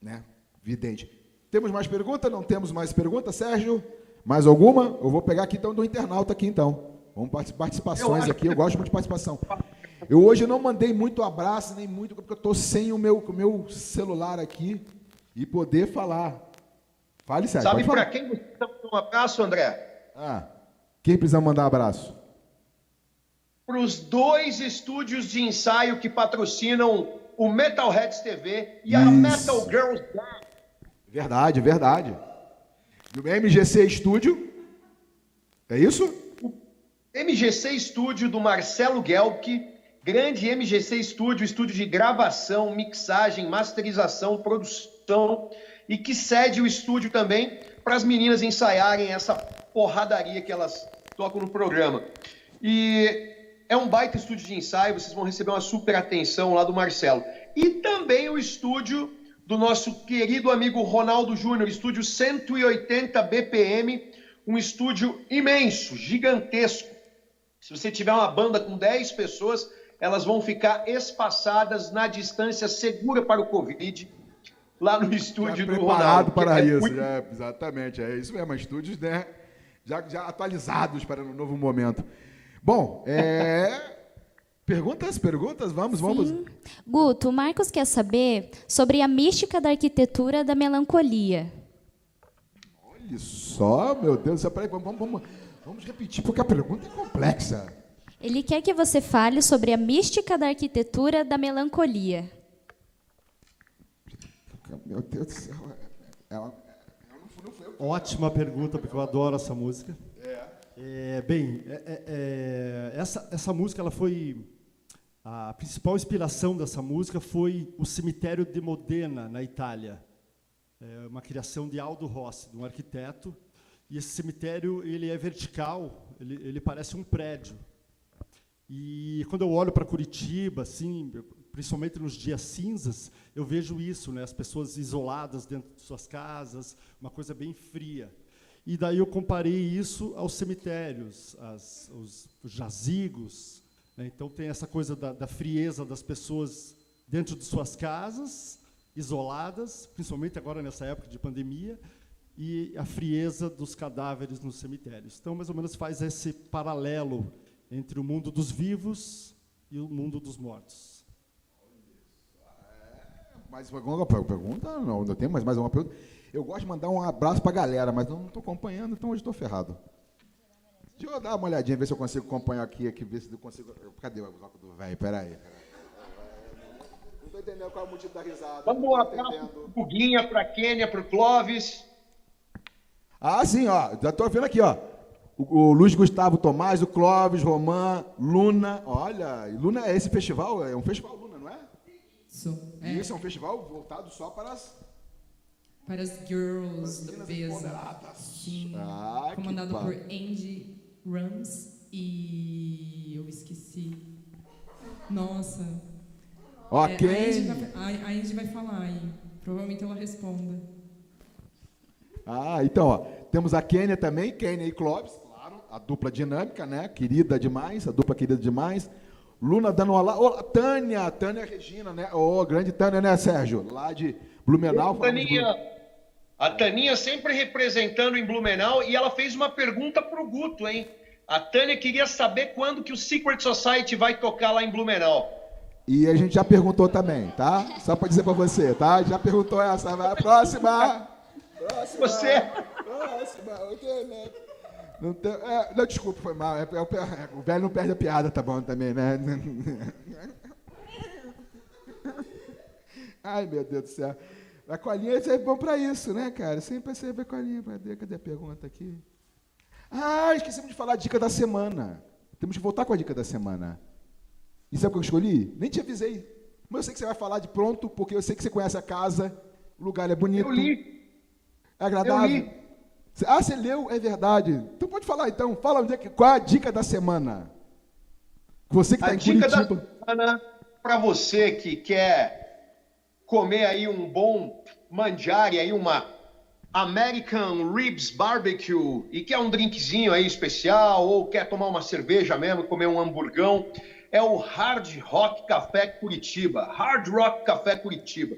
né, evidente. Temos mais pergunta? Não temos mais pergunta, Sérgio? Mais alguma? Eu vou pegar aqui então do internauta aqui então. Vamos partic- participações aqui, eu gosto muito de participação. Eu hoje não mandei muito abraço, nem muito, porque eu estou sem o meu, o meu celular aqui. e poder falar. Fale, Sérgio. Sabe para quem você precisa mandar um abraço, André? Ah, quem precisa mandar um abraço? Para os dois estúdios de ensaio que patrocinam o Metalheads TV e a Isso. Metal Girls Band. Verdade, verdade. Do MGC Estúdio. É isso? MGC Estúdio do Marcelo Gelk, grande MGC Estúdio, estúdio de gravação, mixagem, masterização, produção e que cede o estúdio também para as meninas ensaiarem essa porradaria que elas tocam no programa. E é um baita estúdio de ensaio, vocês vão receber uma super atenção lá do Marcelo. E também o estúdio do nosso querido amigo Ronaldo Júnior, estúdio 180 BPM, um estúdio imenso, gigantesco. Se você tiver uma banda com 10 pessoas, elas vão ficar espaçadas na distância segura para o Covid, lá no estúdio do preparado Ronaldo. para é isso. muito- é, exatamente, é isso mesmo. Estúdios né, já, já atualizados para um novo momento. Bom, é, <laughs> perguntas, perguntas, vamos, vamos. Sim. Guto, o Marcos quer saber sobre a mística da arquitetura da melancolia. Olha só, meu Deus do peraí, vamos, vamos, vamos, vamos repetir, porque a pergunta é complexa. Ele quer que você fale sobre a mística da arquitetura da melancolia. Meu Deus do céu. É, uma- Ótima pergunta, porque eu adoro essa música. É, bem, é- é- é, essa, essa música ela foi. A principal inspiração dessa música foi o cemitério de Modena, na Itália. É uma criação de Aldo Rossi, de um arquiteto. E esse cemitério ele é vertical, ele, ele parece um prédio. E quando eu olho para Curitiba, assim, eu- principalmente nos dias cinzas, eu vejo isso, né? As pessoas isoladas dentro de suas casas, uma coisa bem fria. E daí eu comparei isso aos cemitérios, às, aos jazigos. né? Então tem essa coisa da, da frieza das pessoas dentro de suas casas, isoladas, principalmente agora nessa época de pandemia, e a frieza dos cadáveres nos cemitérios. Então, mais ou menos faz esse paralelo entre o mundo dos vivos e o mundo dos mortos. Mais alguma pergunta? Não, não tem mais, mais uma pergunta. Eu gosto de mandar um abraço para a galera, mas eu não estou acompanhando, então hoje estou ferrado. Deixa eu dar uma olhadinha, ver se eu consigo acompanhar aqui, aqui ver se eu consigo. Cadê o bloco do velho? Peraí. Não estou entendendo qual é o motivo da risada. Vamos abraço entendendo. pro Guinha, pra Kênia, pro Clóvis. Ah, sim, ó. Já estou vendo aqui, ó. O, o Luiz Gustavo Tomás, o Clóvis, Romã, Luna. Olha, Luna é esse festival? É um festival É? Isso. É, Isso é um festival voltado só para as. para as girls Beza. empoderadas. Sim. Ah, comandado por Andy Rams e eu esqueci. Nossa. É, Ok. a, Andy vai, a, a Andy vai falar aí. Provavelmente ela responda. Ah, então, ó, temos a Kênia também, Kênia e Clóvis, claro, a dupla dinâmica, né? Querida demais, a dupla querida demais. Luna dando olá. Ô, Tânia, Tânia Regina, né? Ô, grande Tânia, né, Sérgio? Lá de Blumenau. Taninha, a Taninha sempre representando em Blumenau e ela fez uma pergunta pro Guto, hein? A Tânia queria saber quando que o Secret Society vai tocar lá em Blumenau. E a gente já perguntou também, tá? Só para dizer para você, tá? Já perguntou essa, vai. Próxima! Próxima! Você- Próxima! ok, né? Não, tem, é, não, desculpa, foi mal. É, é, é, o velho não perde a piada, tá bom também, né? <laughs> Ai, meu Deus do céu. A colinha é bom para isso, né, cara? Sempre serve a colinha. Cadê, cadê a pergunta aqui? Ah, esquecemos de falar a dica da semana. Temos que voltar com a dica da semana. E sabe o que eu escolhi? Nem te avisei. Mas eu sei que você vai falar de pronto, porque eu sei que você conhece a casa, o lugar é bonito. Eu li. É agradável. Eu li. Ah, você leu, é verdade. Então pode falar então. Fala onde é que, qual é a dica da semana. Você que está em dica da Curitiba. semana para você que quer comer aí um bom manjari, aí uma American Ribs Barbecue e quer um drinkzinho aí especial ou quer tomar uma cerveja mesmo, comer um hamburgão, é o Hard Rock Café Curitiba. Hard Rock Café Curitiba.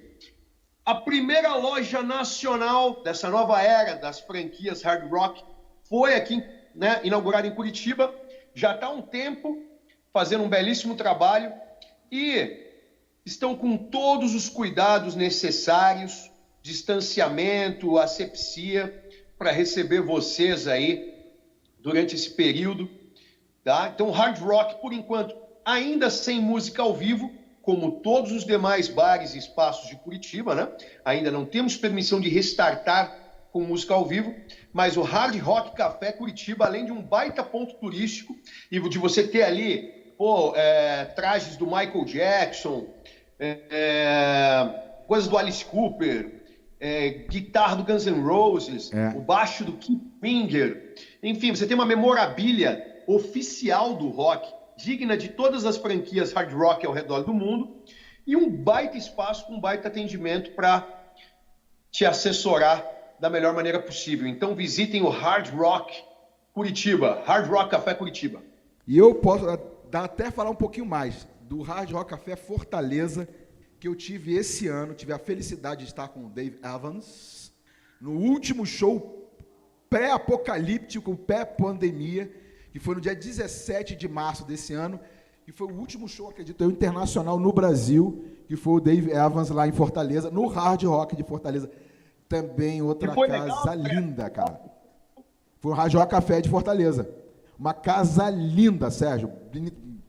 A primeira loja nacional dessa nova era das franquias Hard Rock foi aqui, né, inaugurada em Curitiba. Já está há um tempo fazendo um belíssimo trabalho e estão com todos os cuidados necessários distanciamento, asepsia para receber vocês aí durante esse período, tá? Então, hard rock, por enquanto, ainda sem música ao vivo, como todos os demais bares e espaços de Curitiba, né? Ainda não temos permissão de restartar com música ao vivo, mas o Hard Rock Café Curitiba, além de um baita ponto turístico e de você ter ali pô, é, trajes do Michael Jackson, é, é, coisas do Alice Cooper, é, guitarra do Guns N' Roses, É. o baixo do Keith Finger, enfim, você tem uma memorabilia oficial do rock, digna de todas as franquias hard rock ao redor do mundo, e um baita espaço com um baita atendimento para te assessorar da melhor maneira possível. Então visitem o Hard Rock Curitiba, Hard Rock Café Curitiba. E eu posso dar, até falar um pouquinho mais do Hard Rock Café Fortaleza, que eu tive esse ano, tive a felicidade de estar com o Dave Evans, no último show pré-apocalíptico, pré-pandemia, que foi no dia 17 de março desse ano, e foi o último show, acredito eu, internacional no Brasil, que foi o Dave Evans lá em Fortaleza, no Hard Rock de Fortaleza. Também outra casa legal, né? linda, cara. Foi o Rajó Café de Fortaleza. Uma casa linda, Sérgio.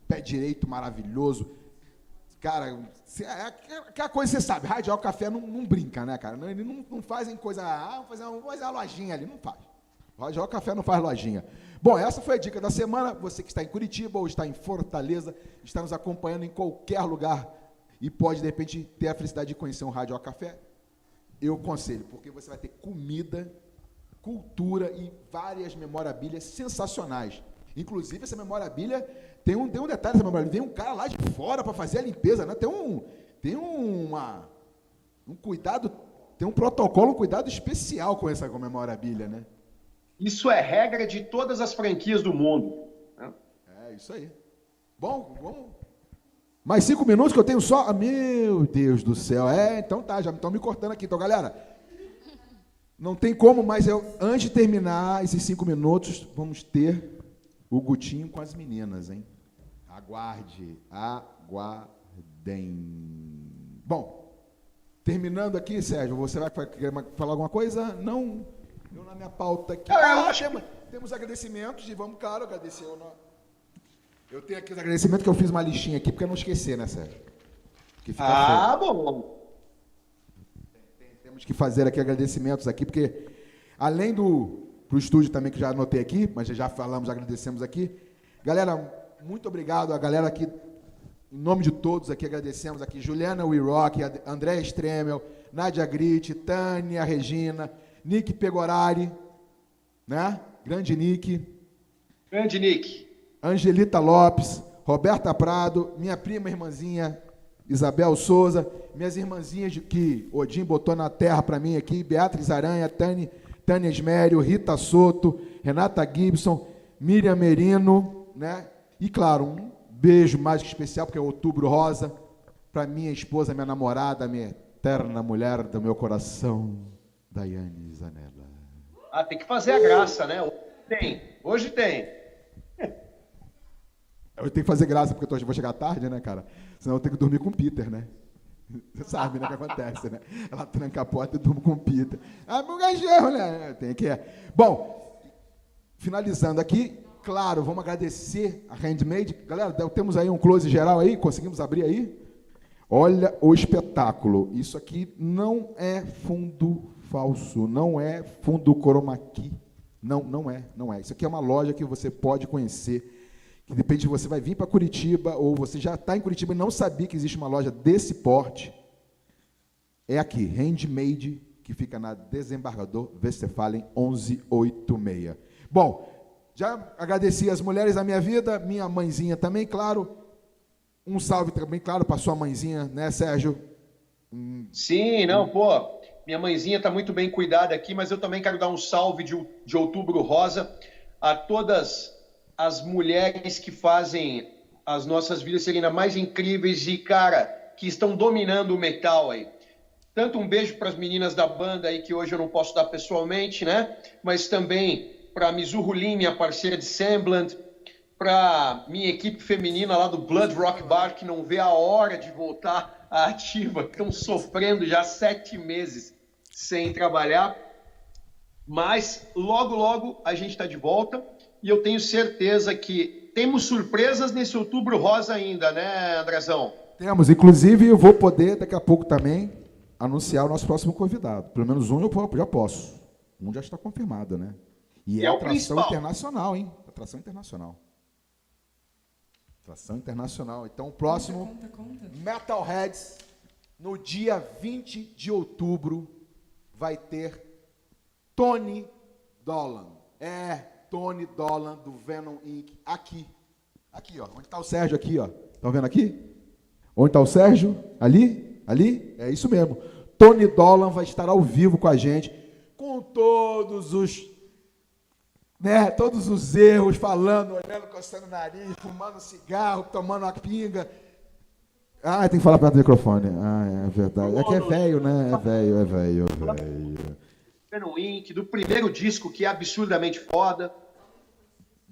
Pé direito maravilhoso. Cara, é aquela coisa que você sabe, Radial Café não, não brinca, né, cara? Não, Eles não, não fazem coisa. Ah, vamos fazer, uma, vamos fazer uma lojinha ali. Não faz. Radial Café não faz lojinha. Bom, essa foi a dica da semana. Você que está em Curitiba ou está em Fortaleza, está nos acompanhando em qualquer lugar e pode, de repente, ter a felicidade de conhecer um Radial Café, eu aconselho, porque você vai ter comida, cultura e várias memorabilias sensacionais. Inclusive, essa memorabilia tem um, tem um detalhe dessa memorabilia. Vem um cara lá de fora para fazer a limpeza, né? Tem um, tem uma, um cuidado, tem um protocolo, um cuidado especial com essa memorabilia, né? Isso é regra de todas as franquias do mundo. né? É isso aí. Bom, vamos. Mais cinco minutos que eu tenho só. Ah, meu Deus do céu. É, então tá, já estão me cortando aqui. Então, galera, não tem como, mas eu, antes de terminar esses cinco minutos, vamos ter o Gutinho com as meninas, hein? Aguarde, aguardem. Bom, terminando aqui, Sérgio, você vai falar alguma coisa? Não. Eu na minha pauta aqui. Eu Ah, acho temos, temos agradecimentos e vamos, claro, agradecer. o no- Eu tenho aqui os agradecimentos que eu fiz uma listinha aqui, porque eu não esquecer, né, Sérgio? Que fica feio. Ah, bom. Temos que fazer aqui agradecimentos aqui, porque além do pro estúdio também que já anotei aqui, mas já falamos, agradecemos aqui. Galera, muito obrigado a galera aqui em nome de todos aqui agradecemos aqui Juliana Wirock, Ad- André Stremel, Nádia Gritti, Tânia Regina, Nick Pegorari, né? Grande Nick. Grande Nick. Angelita Lopes, Roberta Prado, minha prima irmãzinha Isabel Souza, minhas irmãzinhas que Odin botou na terra para mim aqui, Beatriz Aranha, Tânia, Tânia Esmério, Rita Soto, Renata Gibson, Miriam Merino, né? E claro, um beijo mais que especial, porque é outubro rosa, para minha esposa, minha namorada, minha eterna mulher do meu coração, Daiane Zanella. Ah, tem que fazer a graça, né? Hoje tem. Hoje tem. Eu tenho que fazer graça porque eu vou chegar tarde, né, cara? Senão eu tenho que dormir com o Peter, né? Você sabe, né, o que acontece, né? Ela tranca a porta e durmo com o Peter. Ah, meu cachorro, né? Tem que... Bom, finalizando aqui, claro, vamos agradecer a Handmade. Galera, temos aí um close geral aí? Conseguimos abrir aí? Olha o espetáculo. Isso aqui não é fundo falso, não é fundo chroma key. Não, não é, não é. Isso aqui é uma loja que você pode conhecer. Que depende se você vai vir para Curitiba ou você já está em Curitiba e não sabia que existe uma loja desse porte. É aqui, Handmade, que fica na Desembargador Westphalen 1186. Bom, já agradeci as mulheres da minha vida, minha mãezinha também, claro. Um salve também, claro, para sua mãezinha, né, Sérgio? Sim, não, pô. Minha mãezinha tá muito bem cuidada aqui, mas eu também quero dar um salve de, de Outubro Rosa a todas as mulheres que fazem as nossas vidas serem ainda mais incríveis e, cara, que estão dominando o metal aí. Tanto um beijo para as meninas da banda aí, que hoje eu não posso dar pessoalmente, né? Mas também para a Mizuho Lim, minha parceira de Semblant, para minha equipe feminina lá do Blood Rock Bar, que não vê a hora de voltar à ativa, estão sofrendo já sete meses sem trabalhar, mas logo, logo a gente está de volta e eu tenho certeza que temos surpresas nesse outubro rosa ainda, né, Andrezão? Temos, inclusive eu vou poder daqui a pouco também anunciar o nosso próximo convidado. Pelo menos um eu já posso. Um já está confirmado, né? E, e é, é atração principal. internacional, hein? Atração internacional. Atração internacional. Então, o próximo conta, conta, conta. Metalheads, no dia 20 de outubro, vai ter Tony Dolan. É, Tony Dolan, do Venom Inc. Aqui. Aqui, ó. Onde está o Sérgio aqui, ó. Estão vendo aqui? Onde está o Sérgio? Ali? Ali? É isso mesmo. Tony Dolan vai estar ao vivo com a gente, com todos os, né, todos os erros, falando, olhando, coçando o nariz, fumando cigarro, tomando uma pinga. Ah, tem que falar perto do microfone. Ah, é verdade. É que é velho, né? É velho, é velho, é velho. No Inc, do primeiro disco que é absurdamente foda.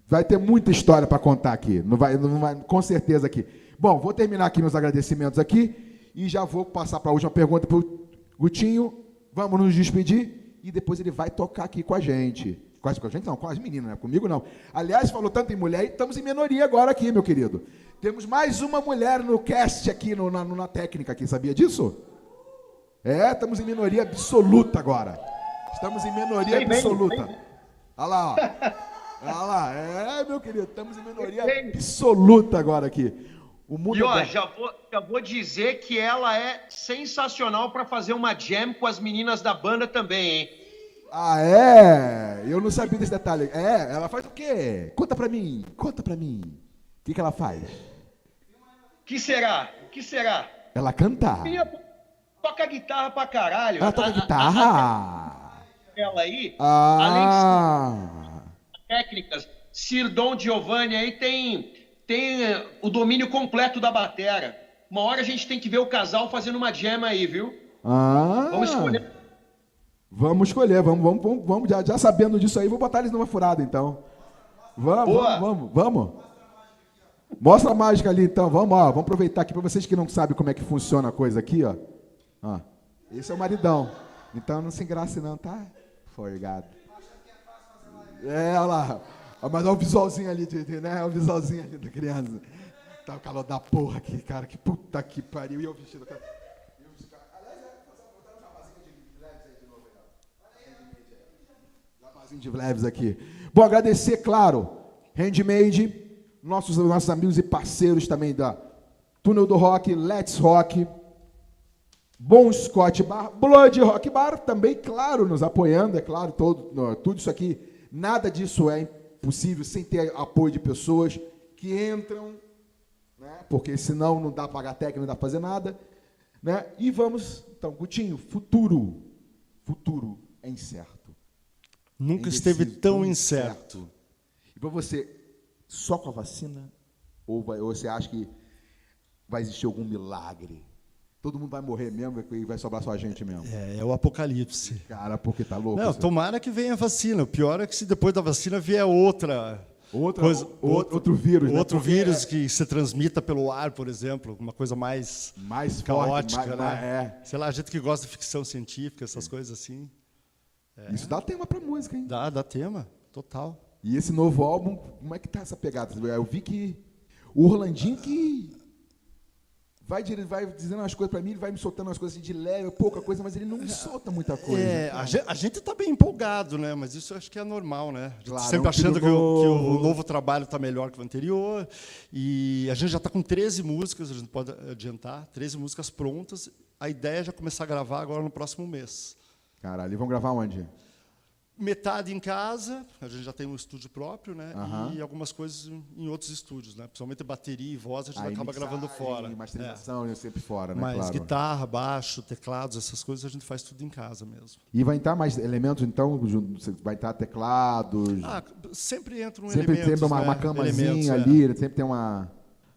Vai ter muita história para contar aqui. Não vai, não vai, com certeza aqui. Bom, vou terminar aqui meus agradecimentos aqui e já vou passar para a última pergunta para o Gutinho. Vamos nos despedir e depois ele vai tocar aqui com a gente. Quase com a gente não, com as meninas, né? comigo não. Aliás, falou tanto em mulher e estamos em minoria agora aqui, meu querido. Temos mais uma mulher no cast aqui, no, na, na técnica aqui, sabia disso? É, estamos em minoria absoluta agora. Estamos em minoria bem, absoluta. Bem. Olha lá, ó. Olha lá, é, meu querido, estamos em minoria absoluta agora aqui. O mundo e ó, é já, vou, já vou dizer que ela é sensacional para fazer uma jam com as meninas da banda também, hein? Ah, é? Eu não sabia desse detalhe. É, ela faz o quê? Conta pra mim, conta pra mim. O que, que ela faz? O que será? Que será? Ela canta. toca guitarra pra caralho. Ela toca a, guitarra? A, a, ela aí, ah. além de técnicas, Sir Dom Giovanni aí tem tem eh, o domínio completo da batera. Uma hora a gente tem que ver o casal fazendo uma jam aí, viu? Ah. Vamos escolher. Vamos escolher, vamos, vamos, vamos, vamos já, já, sabendo disso aí, vou botar eles numa furada então. Vamos, Boa. vamos, vamos, vamos. Mostra a mágica ali então, vamos, ó, vamos aproveitar aqui para vocês que não sabem como é que funciona a coisa aqui, ó. ó. Esse é o maridão. Então não se engrace não, tá? Forgado. É, olha lá. Mas olha o visualzinho ali, né? Olha o visualzinho ali da criança. Tá o calor da porra aqui, cara. Que puta que pariu. E eu vestido, cara. de leves aqui. Bom, agradecer, claro, Handmade, nossos, nossos amigos e parceiros também da Túnel do Rock, Let's Rock, Bom Scott Bar, Blood Rock Bar, também, claro, nos apoiando, é claro, todo, tudo isso aqui, nada disso é possível sem ter apoio de pessoas que entram, né? porque senão não dá para pagar técnica, não dá para fazer nada. Né? E vamos, então, Gutinho, futuro. Futuro é incerto. Nunca é esteve tão incerto. incerto. E para você, só com a vacina? Ou, vai, ou você acha que vai existir algum milagre? todo mundo vai morrer mesmo e vai sobrar só a gente mesmo. É, é o apocalipse. Cara, porque tá louco. Não, tomara que venha a vacina. O pior é que se depois da vacina vier outra. Outra, coisa, outro, outro vírus. Né? Outro né? vírus é... que se transmita pelo ar, por exemplo, uma coisa mais, mais caótica, forte, mais, né? É. Sei lá, a gente que gosta de ficção científica, essas é. coisas assim. É. Isso dá tema para música, hein? Dá, dá tema, total. E esse novo álbum, como é que tá essa pegada? Eu vi que o Orlandinho que vai, vai dizendo umas coisas para mim, ele vai me soltando umas coisas assim de leve, pouca coisa, mas ele não me solta muita coisa. É, a gente está bem empolgado, né? Mas isso eu acho que é normal, né? Claro, sempre é um achando que o, que o, novo trabalho está melhor que o anterior. E a gente já está com 13 músicas, a gente pode adiantar, 13 músicas prontas. A ideia é já começar a gravar agora no próximo mês. Caralho, e vão gravar onde? Metade em casa, a gente já tem um estúdio próprio, né? E algumas coisas em outros estúdios, né? Principalmente bateria e voz, a gente Aí, acaba mixar, gravando fora. masterização é. sempre fora, né? Mas claro. guitarra, baixo, teclados, essas coisas a gente faz tudo em casa mesmo. E vai entrar mais elementos, então? Vai entrar teclados? Ah, sempre entra um sempre, elemento. Sempre uma, né? uma camazinha ali, é. sempre tem uma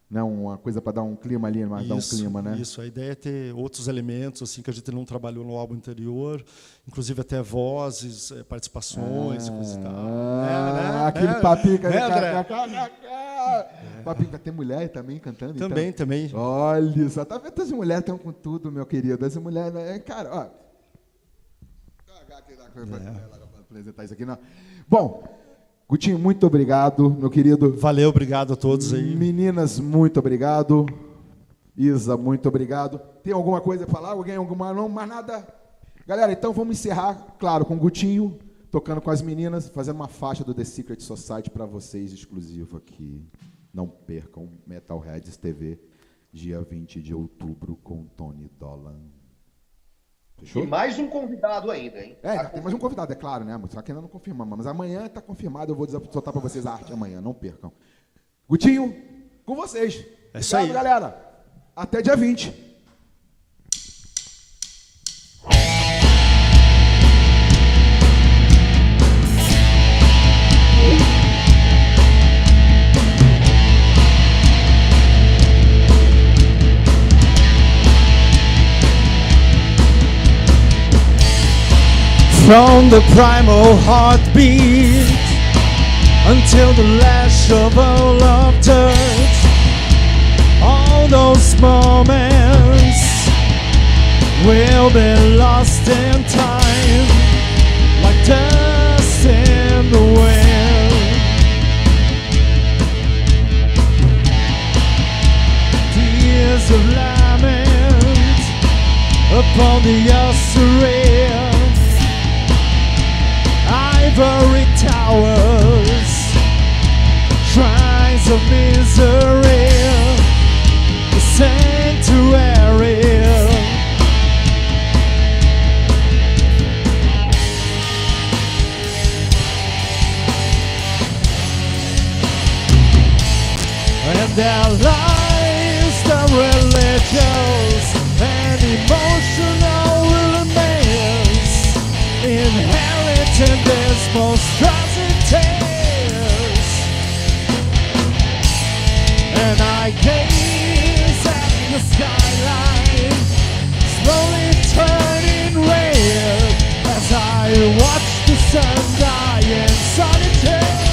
né, uma coisa para dar um clima ali, mas dar um clima, né? Isso, a ideia é ter outros elementos assim que a gente não trabalhou no álbum anterior, inclusive até vozes, eh, participações, ah, coisa e tal. Ah, é, aquele é, papinho que é, Papinho vai ter mulher também cantando. Também, então. também. Olha só, tá vendo as mulheres estão com tudo, meu querido. As mulheres, né? cara, ó, apresentar isso aqui, não. Bom, Gutinho, muito obrigado, meu querido. Valeu, obrigado a todos aí. Meninas, muito obrigado. Isa, muito obrigado. Tem alguma coisa a falar? Alguém alguma não? Mais nada? Galera, então vamos encerrar, claro, com o Gutinho tocando com as meninas, fazendo uma faixa do The Secret Society para vocês exclusivo aqui. Não percam Metalheads TV, dia 20 de outubro com Tony Dolan. Fechou? E mais um convidado ainda, hein? É, tá tem mais um convidado, é claro, né? Só que ainda não confirmamos. Mas amanhã está confirmado, eu vou soltar para vocês a arte amanhã, não percam. Gutinho, com vocês. É isso aí. galera. Até dia 20. From the primal heartbeat until the shovel of dirt, all those moments will be lost in time, like dust in the wind. Tears of lament upon the Assyrian ivory towers, shrines of misery, the sanctuary. And their lives, the religious and emotional monstrosities. And I gaze at the skyline, slowly turning red as I watch the sun die in sunny